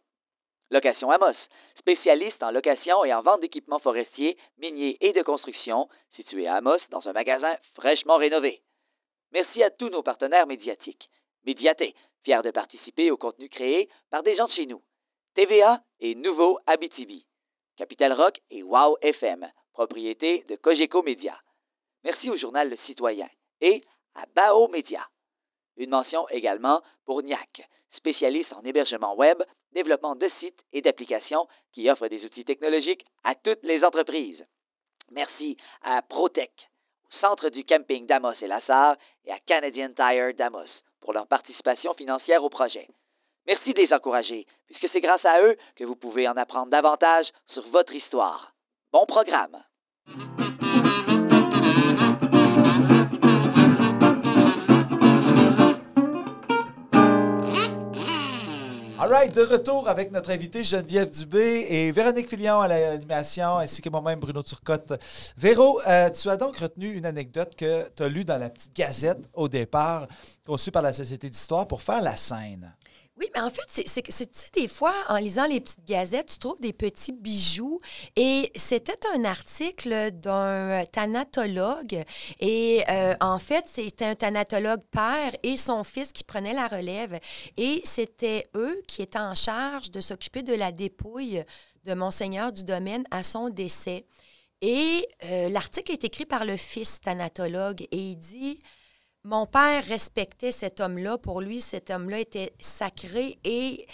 Location Amos, spécialiste en location et en vente d'équipements forestiers, miniers et de construction, situé à Amos dans un magasin fraîchement rénové. Merci à tous nos partenaires médiatiques. Médiaté, fier de participer au contenu créé par des gens de chez nous. TVA et Nouveau Abitibi. Capital Rock et Wow FM, propriété de Cogeco Média. Merci au journal Le Citoyen et à Bao Média. Une mention également pour NIAC, spécialiste en hébergement web, développement de sites et d'applications qui offre des outils technologiques à toutes les entreprises. Merci à Protec, au Centre du camping d'Amos et Lassar et à Canadian Tire d'Amos pour leur participation financière au projet. Merci de les encourager, puisque c'est grâce à eux que vous pouvez en apprendre davantage sur votre histoire. Bon programme! All right, de retour avec notre invité Geneviève Dubé et Véronique Filion à l'animation, ainsi que moi-même Bruno Turcotte. Véro, euh, tu as donc retenu une anecdote que tu as lue dans la petite gazette au départ, conçue par la Société d'Histoire pour faire la scène. Oui, mais en fait, c'est que c'est- tu sais, des fois, en lisant les petites gazettes, tu trouves des petits bijoux. Et c'était un article d'un thanatologue. Et euh, en fait, c'était un thanatologue père et son fils qui prenaient la relève. Et c'était eux qui étaient en charge de s'occuper de la dépouille de Monseigneur du Domaine à son décès. Et euh, l'article est écrit par le fils thanatologue et il dit mon père respectait cet homme-là. Pour lui, cet homme-là était sacré et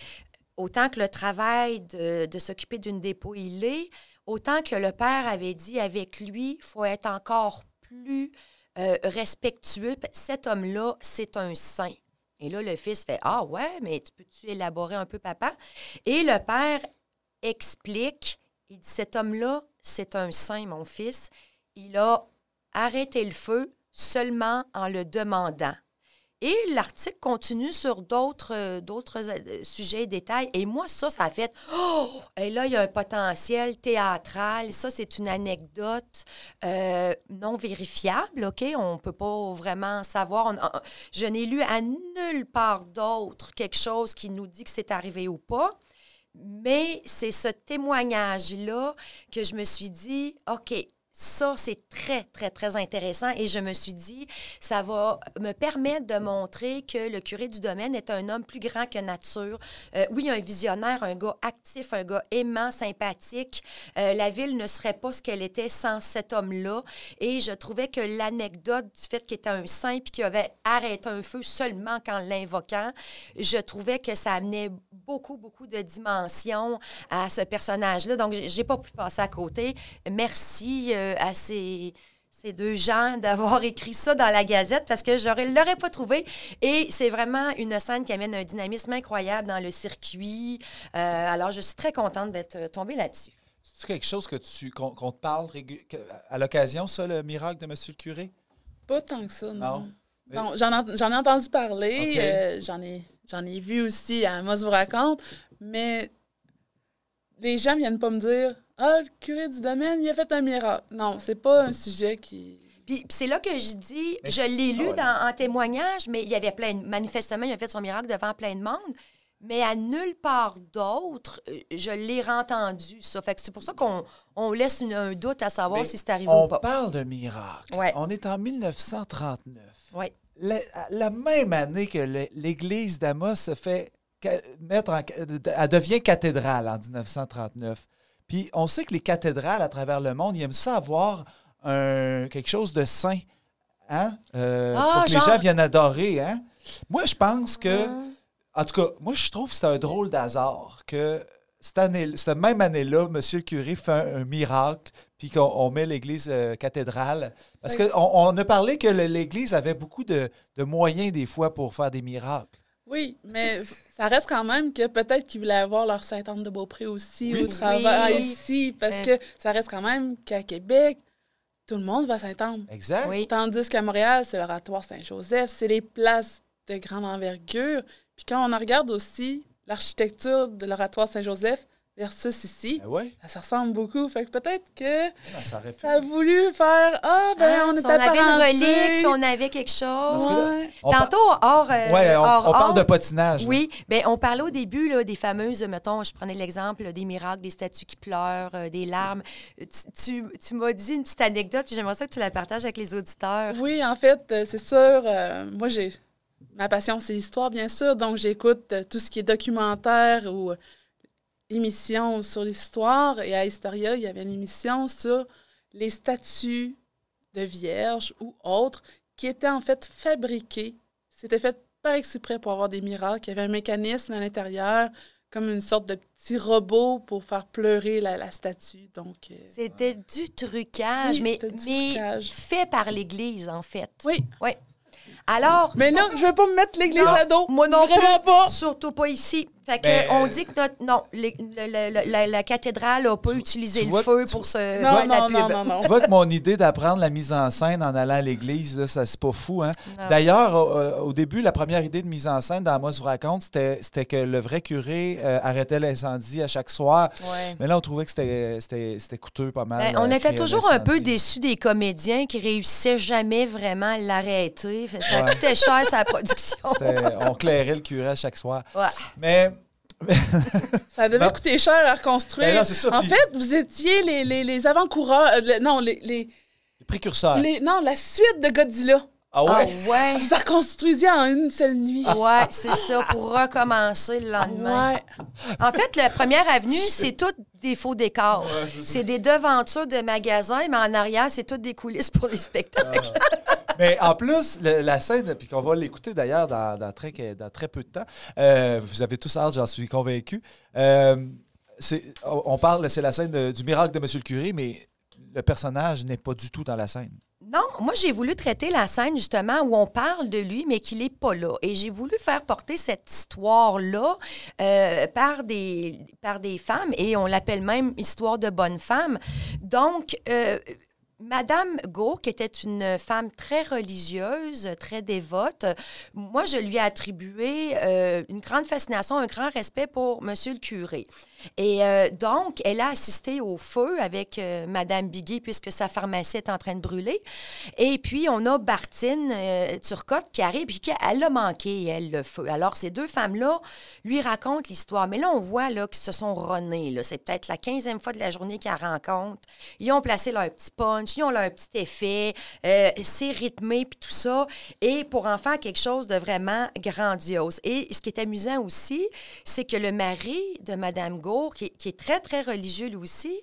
autant que le travail de, s'occuper d'une dépouille l'est, autant que le père avait dit avec lui, il faut être encore plus euh, respectueux. Cet homme-là, c'est un saint. Et là, le fils fait Ah ouais, mais tu peux-tu élaborer un peu, papa? Et le père explique il dit Cet homme-là, c'est un saint, mon fils. Il a arrêté le feu seulement en le demandant. Et l'article continue sur d'autres euh, euh, sujets et détails. Et moi, ça, ça a fait Oh! Et là, il y a un potentiel théâtral. Ça, c'est une anecdote euh, non vérifiable, OK? On ne peut pas vraiment savoir. Je n'ai lu à nulle part d'autre quelque chose qui nous dit que c'est arrivé ou pas. Mais c'est ce témoignage-là que je me suis dit, OK, ça, c'est très, très, très intéressant. Et je me suis dit, ça va me permettre de montrer que le curé du domaine est un homme plus grand que nature. Euh, oui, un visionnaire, un gars actif, un gars aimant, sympathique. Euh, la ville ne serait pas ce qu'elle était sans cet homme-là. Et je trouvais que l'anecdote du fait qu'il était un saint puis qu'il avait arrêté un feu seulement qu'en l'invoquant, je trouvais que ça amenait beaucoup, beaucoup de dimensions à ce personnage-là. Donc, j'ai pas pu passer à côté. Merci euh, à ces, ces deux gens d'avoir écrit ça dans la Gazette parce que je ne l'aurais pas trouvé. Et c'est vraiment une scène qui amène un dynamisme incroyable dans le circuit. Euh, alors, je suis très contente d'être euh, tombée là-dessus. C'est quelque chose que tu qu'on te parle à l'occasion, ça, le miracle de Monsieur le curé? Pas tant que ça, non. Non? J'en ai, j'en ai entendu parler, euh, j'en ai, j'en ai vu aussi à Amos vous raconte, mais les gens viennent pas me dire Ah, le curé du domaine, il a fait un miracle. Non, c'est pas un sujet qui. Puis, puis c'est là que je dis, Mais je l'ai lu ah dans, en témoignage, mais il y avait plein, de- manifestement, il a fait son miracle devant plein de monde. Mais à nulle part d'autre, euh, je l'ai rentendu, ça. Fait que c'est pour ça qu'on on laisse une- un doute à savoir Mais si c'est arrivé On ou pas. parle de miracle. Ouais. On est en 1939. Ouais. La, la même année que l'église d'Amos se fait mettre en. Elle devient cathédrale en 1939. Puis on sait que les cathédrales à travers le monde, ils aiment ça avoir un, quelque chose de saint. Hein? Euh, Ah, pour que genre- les gens viennent adorer. Hein? Moi, je pense que. En tout cas, moi, je trouve que c'est un drôle d'hasard que cette, année, cette même année-là, M. le curé fait un, un miracle, puis qu'on on met l'église euh, cathédrale. Parce Oui. qu'on on a parlé que l'église avait beaucoup de, de moyens, des fois, pour faire des miracles. Oui, mais ça reste quand même que peut-être qu'ils voulaient avoir leur Sainte-Anne de Beaupré aussi Oui. au travers Oui. ici, parce que ça reste quand même qu'à Québec, tout le monde va à Sainte-Anne. Exact. Oui. Tandis qu'à Montréal, c'est l'oratoire Saint-Joseph, c'est les places de grande envergure. Puis quand on en regarde aussi l'architecture de l'oratoire Saint-Joseph versus ici, Ben ouais. ça se ressemble beaucoup. Fait que peut-être que Non, ça aurait pu. ça a voulu faire Ah, ben Hein, on si est on avait une relique, si on avait quelque chose. Ouais. Tantôt, hors, euh, Ouais, on, hors on parle de patinage. là. Oui, bien, on parlait au début là, des fameuses, mettons, je prenais l'exemple des miracles, des statues qui pleurent, euh, des larmes. Tu, tu- tu m'as dit une petite anecdote, puis j'aimerais ça que tu la partages avec les auditeurs. Oui, en fait, euh, c'est sûr. euh, moi, j'ai. Ma passion, c'est l'histoire, bien sûr. Donc, j'écoute euh, tout ce qui est documentaire ou émissions sur l'histoire. Et à Historia, il y avait une émission sur les statues de vierges ou autres qui étaient en fait fabriquées. C'était fait par exprès pour avoir des miracles. Il y avait un mécanisme à l'intérieur, comme une sorte de petit robot pour faire pleurer la, la statue. Donc, euh, C'était du trucage, Oui, mais, du mais trucage. fait par l'Église, en fait. oui. Oui. Alors, Mais là, je veux pas me mettre l'église Non, à dos. moi non Vraiment plus. pas. surtout pas ici. Fait que, Mais, on euh, dit que notre, non, les- le- le- le- la, la cathédrale n'a pas Tu- utilisé tu le feu pour se Non, faire la non, pub. non, non, non. Tu vois que mon idée d'apprendre la mise en scène en allant à l'église, là, ça c'est pas fou, hein? D'ailleurs, au, au début, la première idée de mise en scène dans Moi, je vous raconte, c'était c'était que le vrai curé euh, arrêtait l'incendie à chaque soir. Ouais. Mais là, on trouvait que c'était- c'était c'était coûteux pas mal. Ben, euh, on était toujours un peu déçus des comédiens qui réussissaient jamais vraiment à l'arrêter. Ça Ouais. coûtait cher sa production. C'était- On clairait le curé à chaque soir. Ouais. Mais Ça devait Non. coûter cher à reconstruire. Ben ça, en puis- fait, vous étiez les, les, les avant-coureurs. euh, le- non, les, les, les précurseurs. non, la suite de Godzilla. Ah Ah ouais? ouais. Vous la reconstruisiez en une seule nuit. Ouais, c'est ça, pour recommencer le lendemain. Ouais. En fait, la première avenue, c'est tout des faux décors. Ouais, c'est des devantures de magasins, mais en arrière, c'est toutes des coulisses pour les spectacles. Mais en plus, le- la scène, puis qu'on va l'écouter d'ailleurs dans, dans très, dans très peu de temps, euh, vous avez tous hâte, j'en suis convaincu. Euh, on on parle, c'est la scène de- du miracle de Monsieur le curé, mais le personnage n'est pas du tout dans la scène. Non, moi, j'ai voulu traiter la scène, justement, où on parle de lui, mais qu'il n'est pas là. Et j'ai voulu faire porter cette histoire-là euh, par, des, par des femmes, et on l'appelle même histoire de bonne femme. Donc, euh, Madame Gour, qui était une femme très religieuse, très dévote, moi, je lui ai attribué euh, une grande fascination, un grand respect pour Monsieur le curé. Et euh, donc, elle a assisté au feu avec euh, Madame Biguet, puisque sa pharmacie est en train de brûler. Et puis, on a Bartine Turcotte qui arrive, puis qui- elle a manqué, elle, le feu. Alors, ces deux femmes-là lui racontent l'histoire. Mais là, on voit là, qu'ils se sont là. C'est peut-être la quinzième fois de la journée la rencontrent. Ils ont placé leur petit punch, ils ont leur petit effet, euh, c'est rythmé, puis tout ça. Et pour en faire quelque chose de vraiment grandiose. Et ce qui est amusant aussi, c'est que le mari de Madame Gour, qui, est- qui est très, très religieux lui aussi,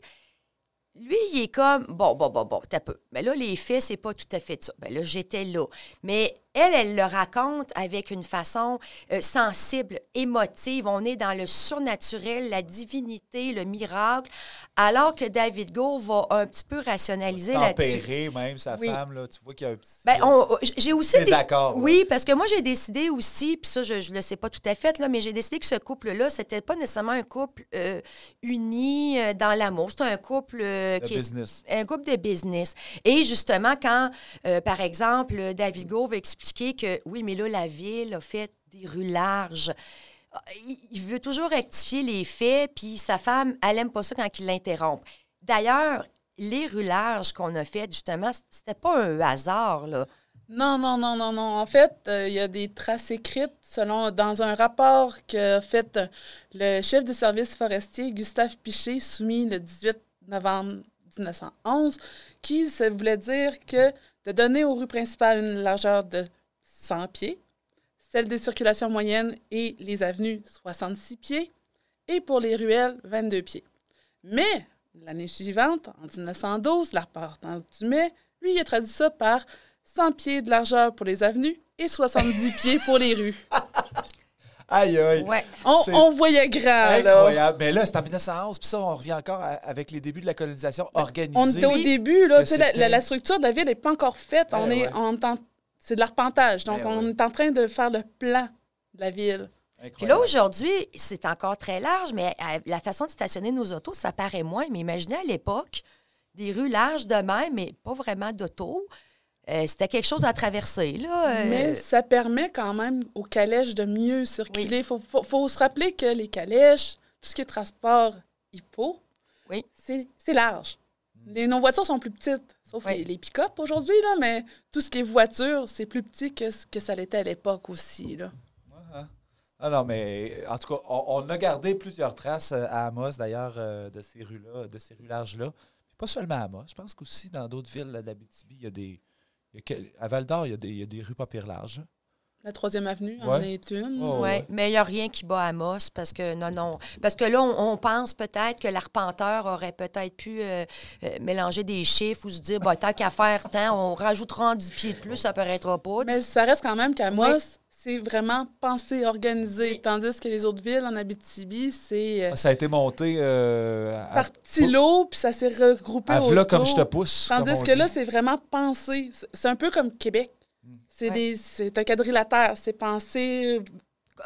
lui, il est comme, bon, bon, bon, bon, t'as peu. Mais là, les faits, c'est pas tout à fait ça. Ben là, j'étais là. Mais elle, elle le raconte avec une façon euh, sensible, émotive. On est dans le surnaturel, la divinité, le miracle, alors que David Gould va un petit peu rationaliser là-dessus. Même, sa Oui. femme, là, tu vois qu'il y a un petit... Ben, on- j'ai aussi des-. Oui, parce que moi j'ai décidé aussi, puis ça je, je le sais pas tout à fait là, mais j'ai décidé que ce couple-là, c'était pas nécessairement un couple euh, uni euh, dans l'amour, c'était un couple euh, qui est- business. un couple de business. Et justement, quand, euh, par exemple, David Gove va que, oui, mais là, la ville a fait des rues larges. Ah, Il veut toujours rectifier les faits, puis sa femme, elle aime pas ça quand il l'interrompt. D'ailleurs, les rues larges qu'on a faites, justement, c'était pas un hasard, là. Non, non, non, non, non. En fait, euh, il y a des traces écrites selon dans un rapport qu'a fait euh, le chef du service forestier, Gustave Piché, soumis le 18 novembre 1911, qui voulait dire que de donner aux rues principales une largeur de 100 pieds, celle des circulations moyennes et les avenues 66 pieds, et pour les ruelles 22 pieds. Mais l'année suivante, en 1912, l'arpenteur Dumais, lui, il a traduit ça par 100 pieds de largeur pour les avenues et 70 pieds pour les rues. Aïe, aïe. Ouais. On, on voyait grand, là. Incroyable. Mais là, c'est en 1911, puis ça, on revient encore à- avec les débuts de la colonisation organisée. On était au début, là. que tu sais, La, c'était- la- la structure de la ville n'est pas encore faite. on Eh est ouais. en temps- C'est de l'arpentage. Donc, on ouais. est en train de faire le plan de la ville. Puis là, aujourd'hui, c'est encore très large, mais euh, la façon de stationner nos autos, ça paraît moins. Mais imaginez à l'époque, des rues larges de même, mais pas vraiment d'auto. Euh, C'était quelque chose à traverser, là. euh, Mais ça permet quand même aux calèches de mieux circuler. Il faut, faut- faut se rappeler que les calèches, tout ce qui est transport hippo, Oui. c'est c'est large. Les, nos voitures sont plus petites, sauf Oui. les, les pick-up aujourd'hui, là, mais tout ce qui est voiture, c'est plus petit que ce que ça l'était à l'époque aussi. Là. Ah non, mais en tout cas, on, on a gardé plusieurs traces euh, à Amos, d'ailleurs, de ces rues-là, de ces rues larges-là. Pas seulement à Amos, je pense qu'aussi dans d'autres villes d'Abitibi, il y a des. À Val d'Or, il y a des, il y a des rues pas pire larges. La troisième avenue en Ouais. est une. Oh, Oui, ouais. mais il n'y a rien qui bat Amos parce que non, non. Parce que là, on, on pense peut-être que l'arpenteur aurait peut-être pu euh, euh, mélanger des chiffres ou se dire, bah, tant qu'à faire tant, on rajoutera en 10 pieds de plus, ça paraîtra pas. Mais ça reste quand même qu'à. Moss, c'est vraiment pensé, organisé. Tandis que les autres villes en Abitibi, c'est euh, Ah, Ça a été monté euh, à, par petits lots, puis ça s'est regroupé à autour. comme je te pousse. Tandis comme on que là, c'est vraiment pensé. C'est- un peu comme Québec. C'est Ouais. des- c'est un quadrilatère. C'est pensé.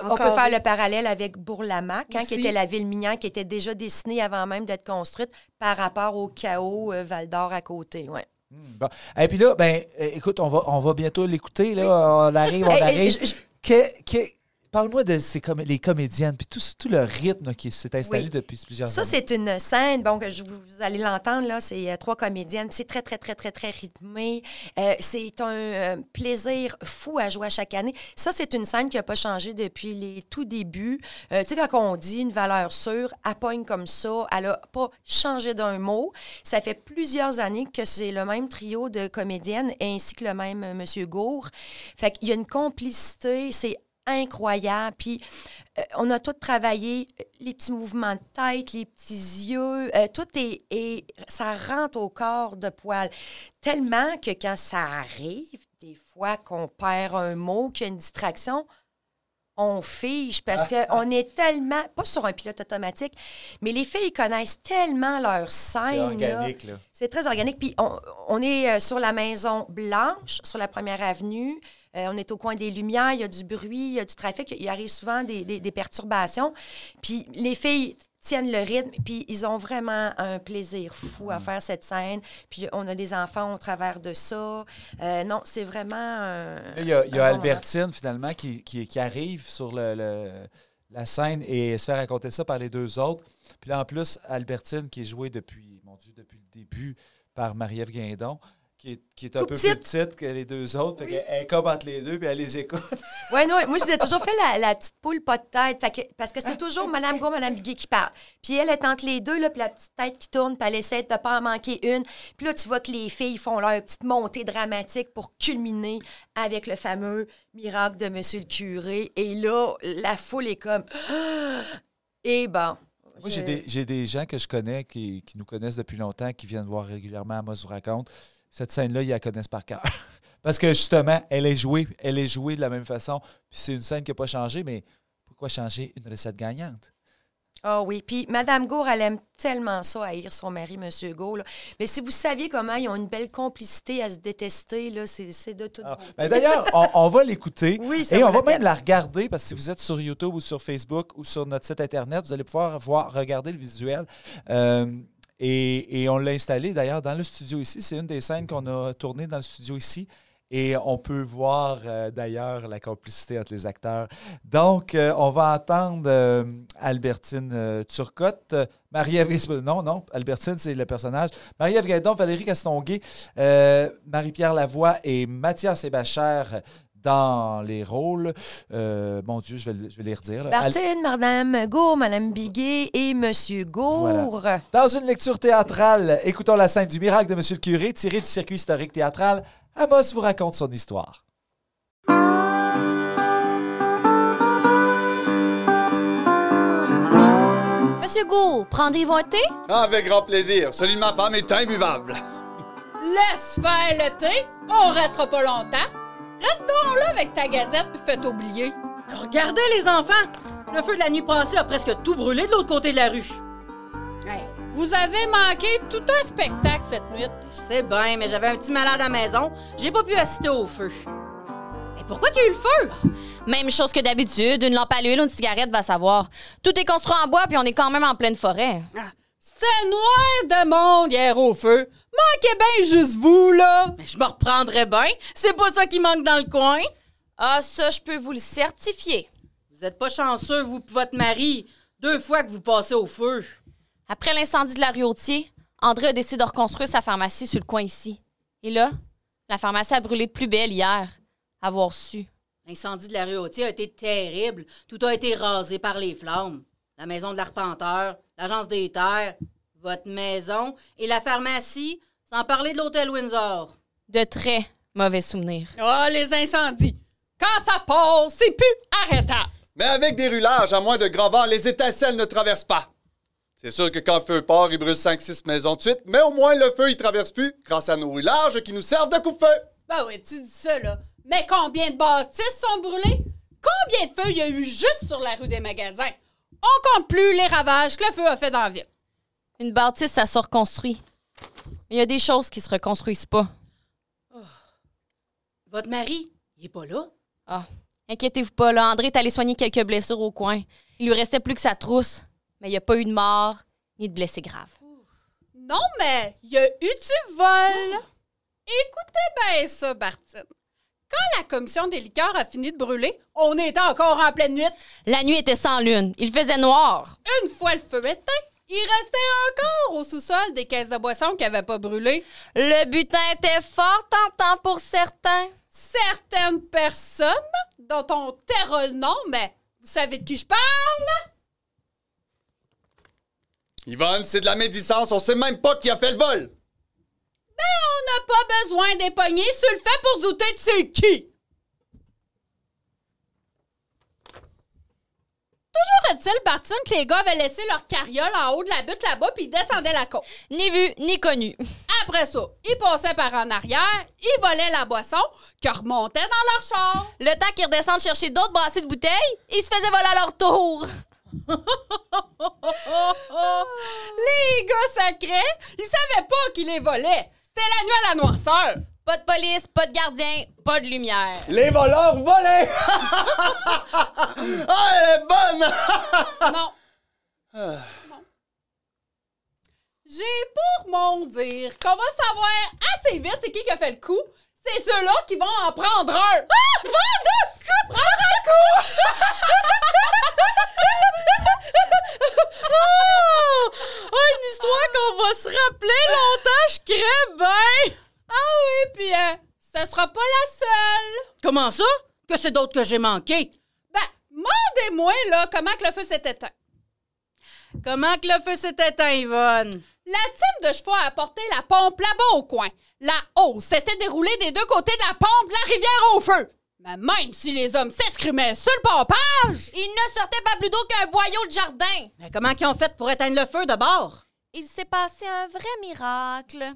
On peut faire le parallèle avec Bourlamac, hein, qui était la ville minière qui était déjà dessinée avant même d'être construite par rapport au chaos euh, Val d'Or à côté. Ouais. Bon. Et puis là, ben, écoute, on va, on va bientôt l'écouter. Là, on arrive, on arrive. je- je- Que- que- Parle-moi de ces com- les comédiennes, puis tout, tout le rythme qui s'est installé Oui. depuis plusieurs Ça, années. c'est une scène, bon, que je, vous, vous allez l'entendre, là, c'est euh, trois comédiennes. C'est très, très, très, très, très rythmé. Euh, c'est un euh, plaisir fou à jouer à chaque année. Ça, c'est une scène qui n'a pas changé depuis les tout débuts. Tu sais, quand on dit une valeur sûre, elle pogne comme ça, elle n'a pas changé d'un mot. Ça fait plusieurs années que c'est le même trio de comédiennes ainsi que le même Monsieur Gour. Fait qu'il y a une complicité, c'est incroyable. Puis euh, on a tout travaillé, euh, les petits mouvements de tête, les petits yeux, euh, tout est, est- ça rentre au corps de poil. Tellement que quand ça arrive, des fois qu'on perd un mot, qu'il y a une distraction, on fige parce qu'on est tellement, pas sur un pilote automatique, mais les filles connaissent tellement leur scène. C'est organique, là. C'est très organique. Puis on, on est sur la maison Blanche, sur la première avenue. Euh, on est au coin des lumières, il y a du bruit, il y a du trafic. Il arrive souvent des, des- des perturbations. Puis les filles tiennent le rythme, puis ils ont vraiment un plaisir fou à faire cette scène. Puis on a des enfants au travers de ça. Euh, non, c'est vraiment. un- Il y a, il y a un bon moment. Albertine, finalement, qui, qui, qui arrive sur le, le- la scène et se fait raconter ça par les deux autres. Puis là, en plus, Albertine, qui est jouée depuis, mon Dieu, depuis le début par Marie-Ève Guindon, qui est, qui est un Tout peu petite. plus petite que les deux autres. Fait Elle est comme entre les deux, puis elle les écoute. Ouais, non, moi, je vous ai toujours fait la, la petite poule pas de tête. Fait que- parce que c'est toujours Mme Go, Mme Biguet qui parle. Puis elle est entre les deux, là, puis la petite tête qui tourne, puis elle essaie de ne pas en manquer une. Puis là, tu vois que les filles font leur petite montée dramatique pour culminer avec le fameux miracle de Monsieur le curé. Et là, la foule est comme. Et bon. Moi, j'ai des, des gens que je connais qui, qui nous connaissent depuis longtemps, qui viennent voir régulièrement Amos vous raconte. Cette scène-là, ils la connaissent par cœur. Parce que justement, elle est jouée, elle est jouée de la même façon. Puis c'est une scène qui n'a pas changé, mais pourquoi changer une recette gagnante? Ah oui, puis Madame Gour, elle aime tellement ça, haïr son mari, Monsieur Gour. Mais si vous saviez comment ils ont une belle complicité à se détester, là, c'est de tout. Ah, ben D'ailleurs, on, on va l'écouter. Oui, Et on va même la regarder parce que si vous êtes sur YouTube ou sur Facebook ou sur notre site Internet, vous allez pouvoir voir, regarder le visuel. Euh, et, on l'a installé d'ailleurs dans le studio ici. C'est une des scènes qu'on a tournées dans le studio ici. Et on peut voir euh, d'ailleurs la complicité entre les acteurs. Donc, euh, on va entendre euh, Albertine Turcotte, Marie-Ève Non, non, Albertine, c'est le personnage. Marie-Ève Valérie Castonguay, Marie-Pierre Lavoie et Mathias Hébachère dans les rôles. Euh, mon Dieu, je vais, je vais les redire. là. Martine, Madame Gour, Madame Biguet et Monsieur Gour. Dans une lecture théâtrale, écoutons la scène du miracle de Monsieur le curé tirée du circuit historique théâtral. Amos vous raconte son histoire. Monsieur Gould, prendrez-vous un thé? Avec grand plaisir. Celui de ma femme est imbuvable. Laisse faire le thé, on restera pas longtemps. Reste donc là avec ta gazette puis fais oublier. Regardez les enfants! Le feu de la nuit passée a presque tout brûlé de l'autre côté de la rue. Hey, vous avez manqué tout un spectacle cette nuit. Je sais bien, mais j'avais un petit malade à la maison. J'ai pas pu assister au feu. Mais pourquoi qu'il y a eu le feu? Même chose que d'habitude, une lampe à l'huile ou une cigarette va savoir. Tout est construit en bois puis on est quand même en pleine forêt. C'était noir de monde hier au feu. Manquait bien juste vous, là. Mais je me reprendrais bien. C'est pas ça qui manque dans le coin. Ah, ça, je peux vous le certifier. Vous êtes pas chanceux, vous pis votre mari. Deux fois que vous passez au feu. Après l'incendie de la rue Autier, André a décidé de reconstruire sa pharmacie sur le coin ici. Et là, la pharmacie a brûlé de plus belle hier. Avoir su. L'incendie de la rue Autier a été terrible. Tout a été rasé par les flammes. La maison de l'arpenteur, l'agence des terres, votre maison et la pharmacie, sans parler de l'hôtel Windsor. De très mauvais souvenirs. Ah, les incendies. Quand ça passe, c'est plus arrêtable. Mais avec des roulages, à moins de grand vent, les étincelles ne traversent pas. C'est sûr que quand le feu part, il brûle 5-6 maisons de suite, mais au moins le feu, il traverse plus grâce à nos roulages qui nous servent de coupe-feu. Ben oui, tu dis ça, là. Mais combien de bâtisses sont brûlées? Combien de feux il y a eu juste sur la rue des magasins? On compte plus les ravages que le feu a fait dans la ville. Une bâtisse, ça se reconstruit. Mais il y a des choses qui se reconstruisent pas. Votre mari, il est pas là? Ah, inquiétez-vous pas, là. André est allé soigner quelques blessures au coin. Il lui restait plus que sa trousse. Mais il n'y a pas eu de mort ni de blessés graves. Non, mais il y a eu du vol. Écoutez bien ça, Bartine. Quand la commission des liqueurs a fini de brûler, on était encore en pleine nuit. La nuit était sans lune. Il faisait noir. Une fois le feu éteint, il restait encore au sous-sol des caisses de boissons qui n'avaient pas brûlé. Le butin était fort tentant pour certains. Certaines personnes, dont on taira le nom, mais vous savez de qui je parle? Yvonne, c'est de la médisance, on sait même pas qui a fait le vol. On n'a pas besoin des poignées sur le fait pour se douter de c'est qui. Toujours est-il, Bartine, que les gars avaient laissé leur carriole en haut de la butte là-bas puis ils descendaient la côte? Ni vu, ni connu. Après ça, ils passaient par en arrière, ils volaient la boisson qui remontait dans leur char. Le temps qu'ils redescendent chercher d'autres brassées de bouteilles, ils se faisaient voler à leur tour. les gars sacrés, ils savaient pas qu'ils les volaient. C'était la nuit à la noirceur. Pas de police, pas de gardien, pas de lumière. Les voleurs volaient! ah, elle est bonne! Non. Ah. Non. J'ai pour mon dire qu'on va savoir assez vite c'est qui qui a fait le coup. C'est ceux-là qui vont en prendre un. Ah! Prendre coup! Prendre un coup! Oh! Oh, une histoire qu'on va se rappeler longtemps, je crée bien! Ah oui, puis euh, ce sera pas la seule. Comment ça? Que c'est d'autres que j'ai manqué? Ben, mandez-moi, là, comment que le feu s'est éteint. Comment que le feu s'est éteint, Yvonne? La team de chevaux a apporté la pompe là-bas au coin. La hausse s'était déroulée des deux côtés de la pompe, la rivière au feu. Mais même si les hommes s'escrimaient sur le pompage, Il ne sortait pas plus d'eau qu'un boyau de jardin. Mais comment qu'ils ont fait pour éteindre le feu de bord? Il s'est passé un vrai miracle.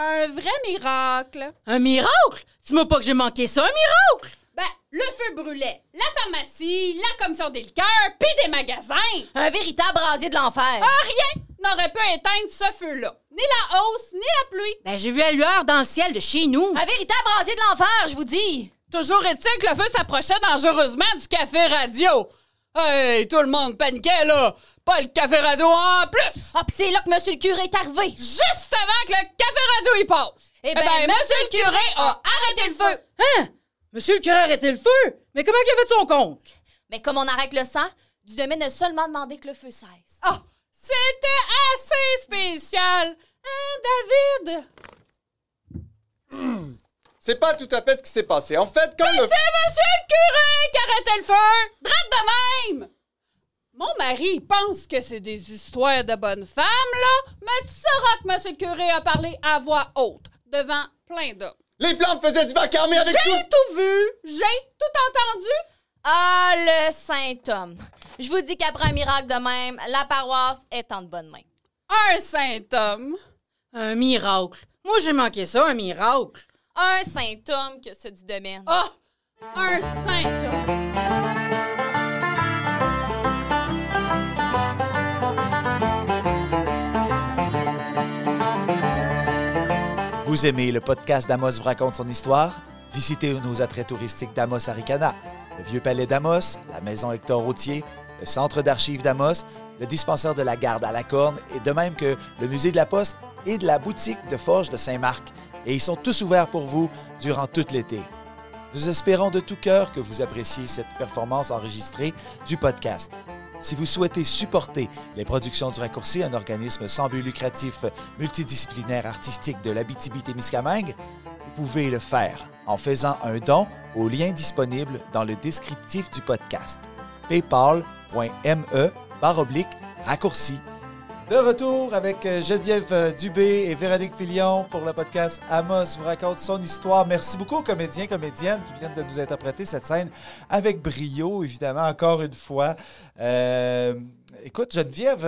Un vrai miracle. Un miracle? Dis-moi pas que j'ai manqué ça, un miracle! Ben, le feu brûlait la pharmacie, la commission des liqueurs, puis des magasins. Un véritable brasier de l'enfer. Ah, rien n'aurait pu éteindre ce feu-là. Ni la hausse, ni la pluie. Ben, j'ai vu la lueur dans le ciel de chez nous. Un véritable brasier de l'enfer, je vous dis. Toujours est-il que le feu s'approchait dangereusement du café radio. Hey, tout le monde paniquait, là. Pas le café radio en plus. Ah, pis c'est là que monsieur le curé est arrivé. Juste avant que le café radio y passe. Eh ben, monsieur le curé a arrêté le feu. Hein? Monsieur le curé a arrêté le feu? Mais comment il a fait son compte? Mais comme on arrête le sang, du domaine a seulement demandé que le feu cesse. Ah, c'était assez spécial. Hein, David? C'est pas tout à fait ce qui s'est passé. En fait, quand le... C'est monsieur le curé qui arrêtait le feu! Drette de même! Mon mari il pense que c'est des histoires de bonnes femmes, là, mais tu sauras que monsieur le curé a parlé à voix haute, devant plein d'hommes. Les flammes faisaient du vacarme avec tout... J'ai tout vu, j'ai tout entendu. Ah, le saint homme. Je vous dis qu'après un miracle de même, la paroisse est en de bonnes mains. Un saint homme. Un miracle. Moi, j'ai manqué ça, un miracle. Un saint homme que ceux du domaine. Ah, un saint homme. Vous aimez le podcast d'Amos vous raconte son histoire? Visitez nos attraits touristiques d'Amos Aricana, le Vieux Palais d'Amos, la Maison Hector Routier, le Centre d'archives d'Amos, le dispensaire de la Garde à la Corne et de même que le Musée de la Poste et de la boutique de Forge de Saint-Marc. Et ils sont tous ouverts pour vous durant tout l'été. Nous espérons de tout cœur que vous appréciez cette performance enregistrée du podcast. Si vous souhaitez supporter les productions du Raccourci, un organisme sans but lucratif multidisciplinaire artistique de l'Abitibi-Témiscamingue, vous pouvez le faire en faisant un don au lien disponible dans le descriptif du podcast. paypal.me raccourci. De retour avec euh, Geneviève euh, Dubé et Véronique Filion pour le podcast Amos vous raconte son histoire. Merci beaucoup aux comédiens, comédiennes qui viennent de nous interpréter cette scène avec brio, évidemment, encore une fois. Euh, écoute, Geneviève,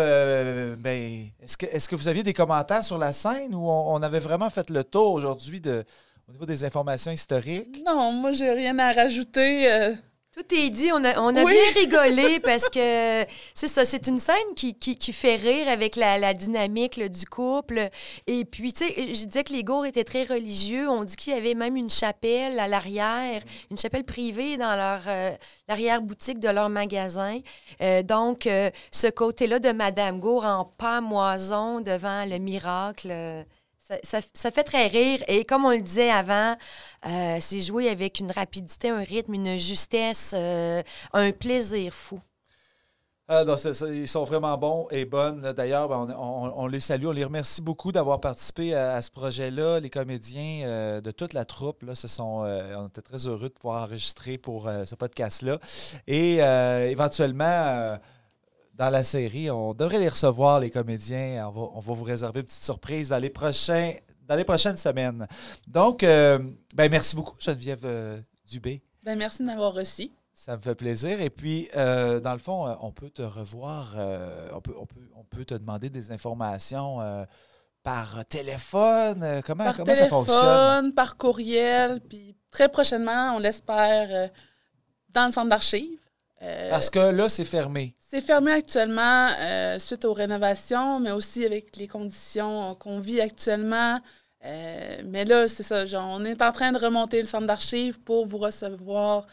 ben, est-ce que, est que vous aviez des commentaires sur la scène ou on, avait vraiment fait le tour aujourd'hui de, au niveau des informations historiques? Non, moi, j'ai rien à rajouter. Tout est dit, on a, on a Oui. bien rigolé parce que c'est ça, c'est une scène qui, qui, qui fait rire avec la, la dynamique là, du couple. Et puis, tu sais, je disais que les Gours étaient très religieux. On dit qu'il y avait même une chapelle à l'arrière, une chapelle privée dans leur euh, l'arrière-boutique de leur magasin. Euh, donc, euh, ce côté-là de Madame Gour en pamoison devant le miracle. euh, ça, ça- ça fait très rire. Et comme on le disait avant, euh, c'est joué avec une rapidité, un rythme, une justesse, euh, un plaisir fou. Ah ils sont vraiment bons et bonnes. D'ailleurs, ben, on, les salue, on les remercie beaucoup d'avoir participé à, ce projet-là. Les comédiens euh, de toute la troupe, là, sont, on était très heureux de pouvoir enregistrer pour ce podcast-là. Et éventuellement, dans la série, on devrait les recevoir, les comédiens. On va, on va vous réserver une petite surprise dans les, prochains, dans les prochaines semaines. Donc, euh, ben, merci beaucoup, Geneviève euh, Dubé. ben, merci de m'avoir reçu. Ça me fait plaisir. Et puis, euh, dans le fond, on peut te revoir, on, peut, on, peut, on peut te demander des informations par téléphone. comment Par comment ça fonctionne? téléphone, par courriel, puis très prochainement, on l'espère, dans le centre d'archives. Parce que là, c'est fermé. C'est fermé actuellement euh, suite aux rénovations, mais aussi avec les conditions qu'on vit actuellement. Euh, mais là, c'est ça, genre, on est en train de remonter le centre d'archives pour vous recevoir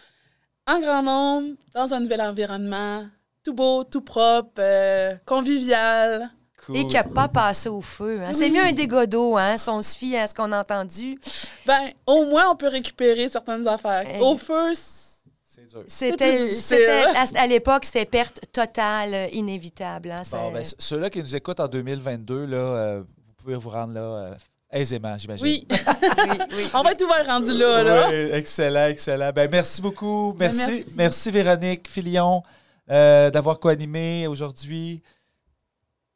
en grand nombre, dans un nouvel environnement, tout beau, tout propre, euh, convivial. cool. Et qui n'a pas passé au feu. hein. C'est mieux un dégât d'eau, hein, si on se fie à ce qu'on a entendu. Ben, au moins, on peut récupérer certaines affaires. Au feu, C'est dur. C'était, à, l'époque, c'était perte totale, euh, inévitable. hein, Bon, ben, ceux-là qui nous écoutent en 2022, là, euh, vous pouvez vous rendre là euh, aisément, j'imagine. oui. oui, oui. on va être ouvert rendu là, là. Oui, excellent, excellent. Ben, merci beaucoup. Ben, Merci, merci. merci. Véronique Filion euh, d'avoir co-animé aujourd'hui.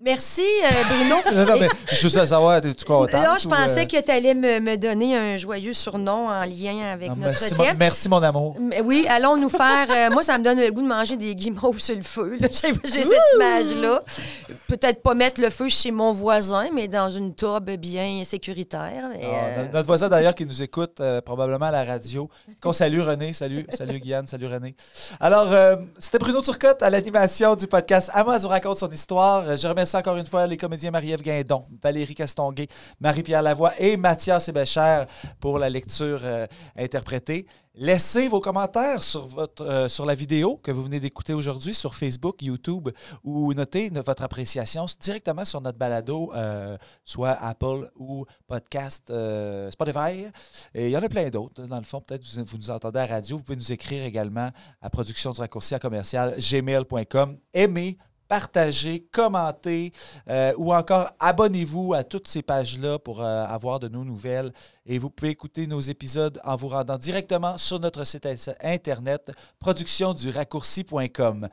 Merci, euh, Bruno. Non, non, mais juste à savoir, es-tu contente? Là, je ou, pensais euh, que tu allais me, me donner un joyeux surnom en lien avec non, notre merci, mon, merci, mon amour. Mais Oui, allons nous faire. euh, moi, ça me donne le goût de manger des guimauves sur le feu. J'ai j'ai cette image-là. Peut-être pas mettre le feu chez mon voisin, mais dans une tobe bien sécuritaire. mais, Ah, euh, notre- voisin d'ailleurs qui nous écoute euh, probablement à la radio. Qu'on salue René, salut, salut Guyane, salut René. Alors, euh, c'était Bruno Turcotte à l'animation du podcast Amos vous raconte son histoire. Je remercie encore une fois les comédiens Marie-Ève Guindon, Valérie Castonguay, Marie-Pierre Lavoie et Mathias Sébecher pour la lecture euh, interprétée. Laissez vos commentaires sur, votre, euh, sur la vidéo que vous venez d'écouter aujourd'hui sur Facebook, YouTube ou notez no- votre appréciation directement sur notre balado, euh, soit Apple ou podcast euh, Spotify. Et il y en a plein d'autres. Dans le fond, peut-être vous, vous nous entendez à la radio. Vous pouvez nous écrire également à production du raccourci à commercial gmail.com. Aimez, partagez, commentez euh, ou encore abonnez-vous à toutes ces pages-là pour euh, avoir de nos nouvelles. Et vous pouvez écouter nos épisodes en vous rendant directement sur notre site internet productionduraccourci.com.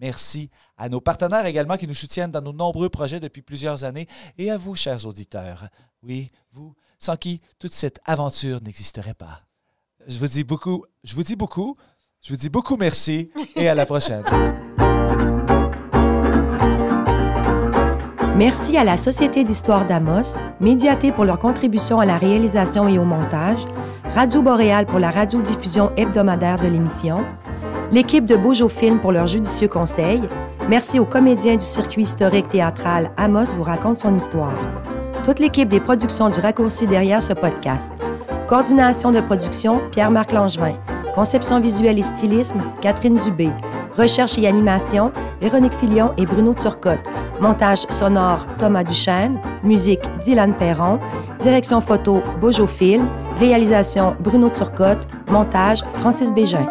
Merci à nos partenaires également qui nous soutiennent dans nos nombreux projets depuis plusieurs années et à vous, chers auditeurs. Oui, vous, sans qui toute cette aventure n'existerait pas. Je vous dis beaucoup, je vous dis beaucoup, je vous dis beaucoup merci et à la prochaine. Merci à la Société d'histoire d'Amos, Médiaté pour leur contribution à la réalisation et au montage, Radio Boréal pour la radiodiffusion hebdomadaire de l'émission, l'équipe de Beaujo Film pour leurs judicieux conseils. Merci aux comédiens du circuit historique théâtral Amos vous raconte son histoire. Toute l'équipe des productions du raccourci derrière ce podcast. Coordination de production, Pierre-Marc Langevin. Conception visuelle et stylisme, Catherine Dubé. Recherche et animation, Véronique Filion et Bruno Turcotte. Montage sonore, Thomas Duchesne. Musique, Dylan Perron. Direction photo, Beaujo Film. Réalisation, Bruno Turcotte. Montage, Francis Bégin.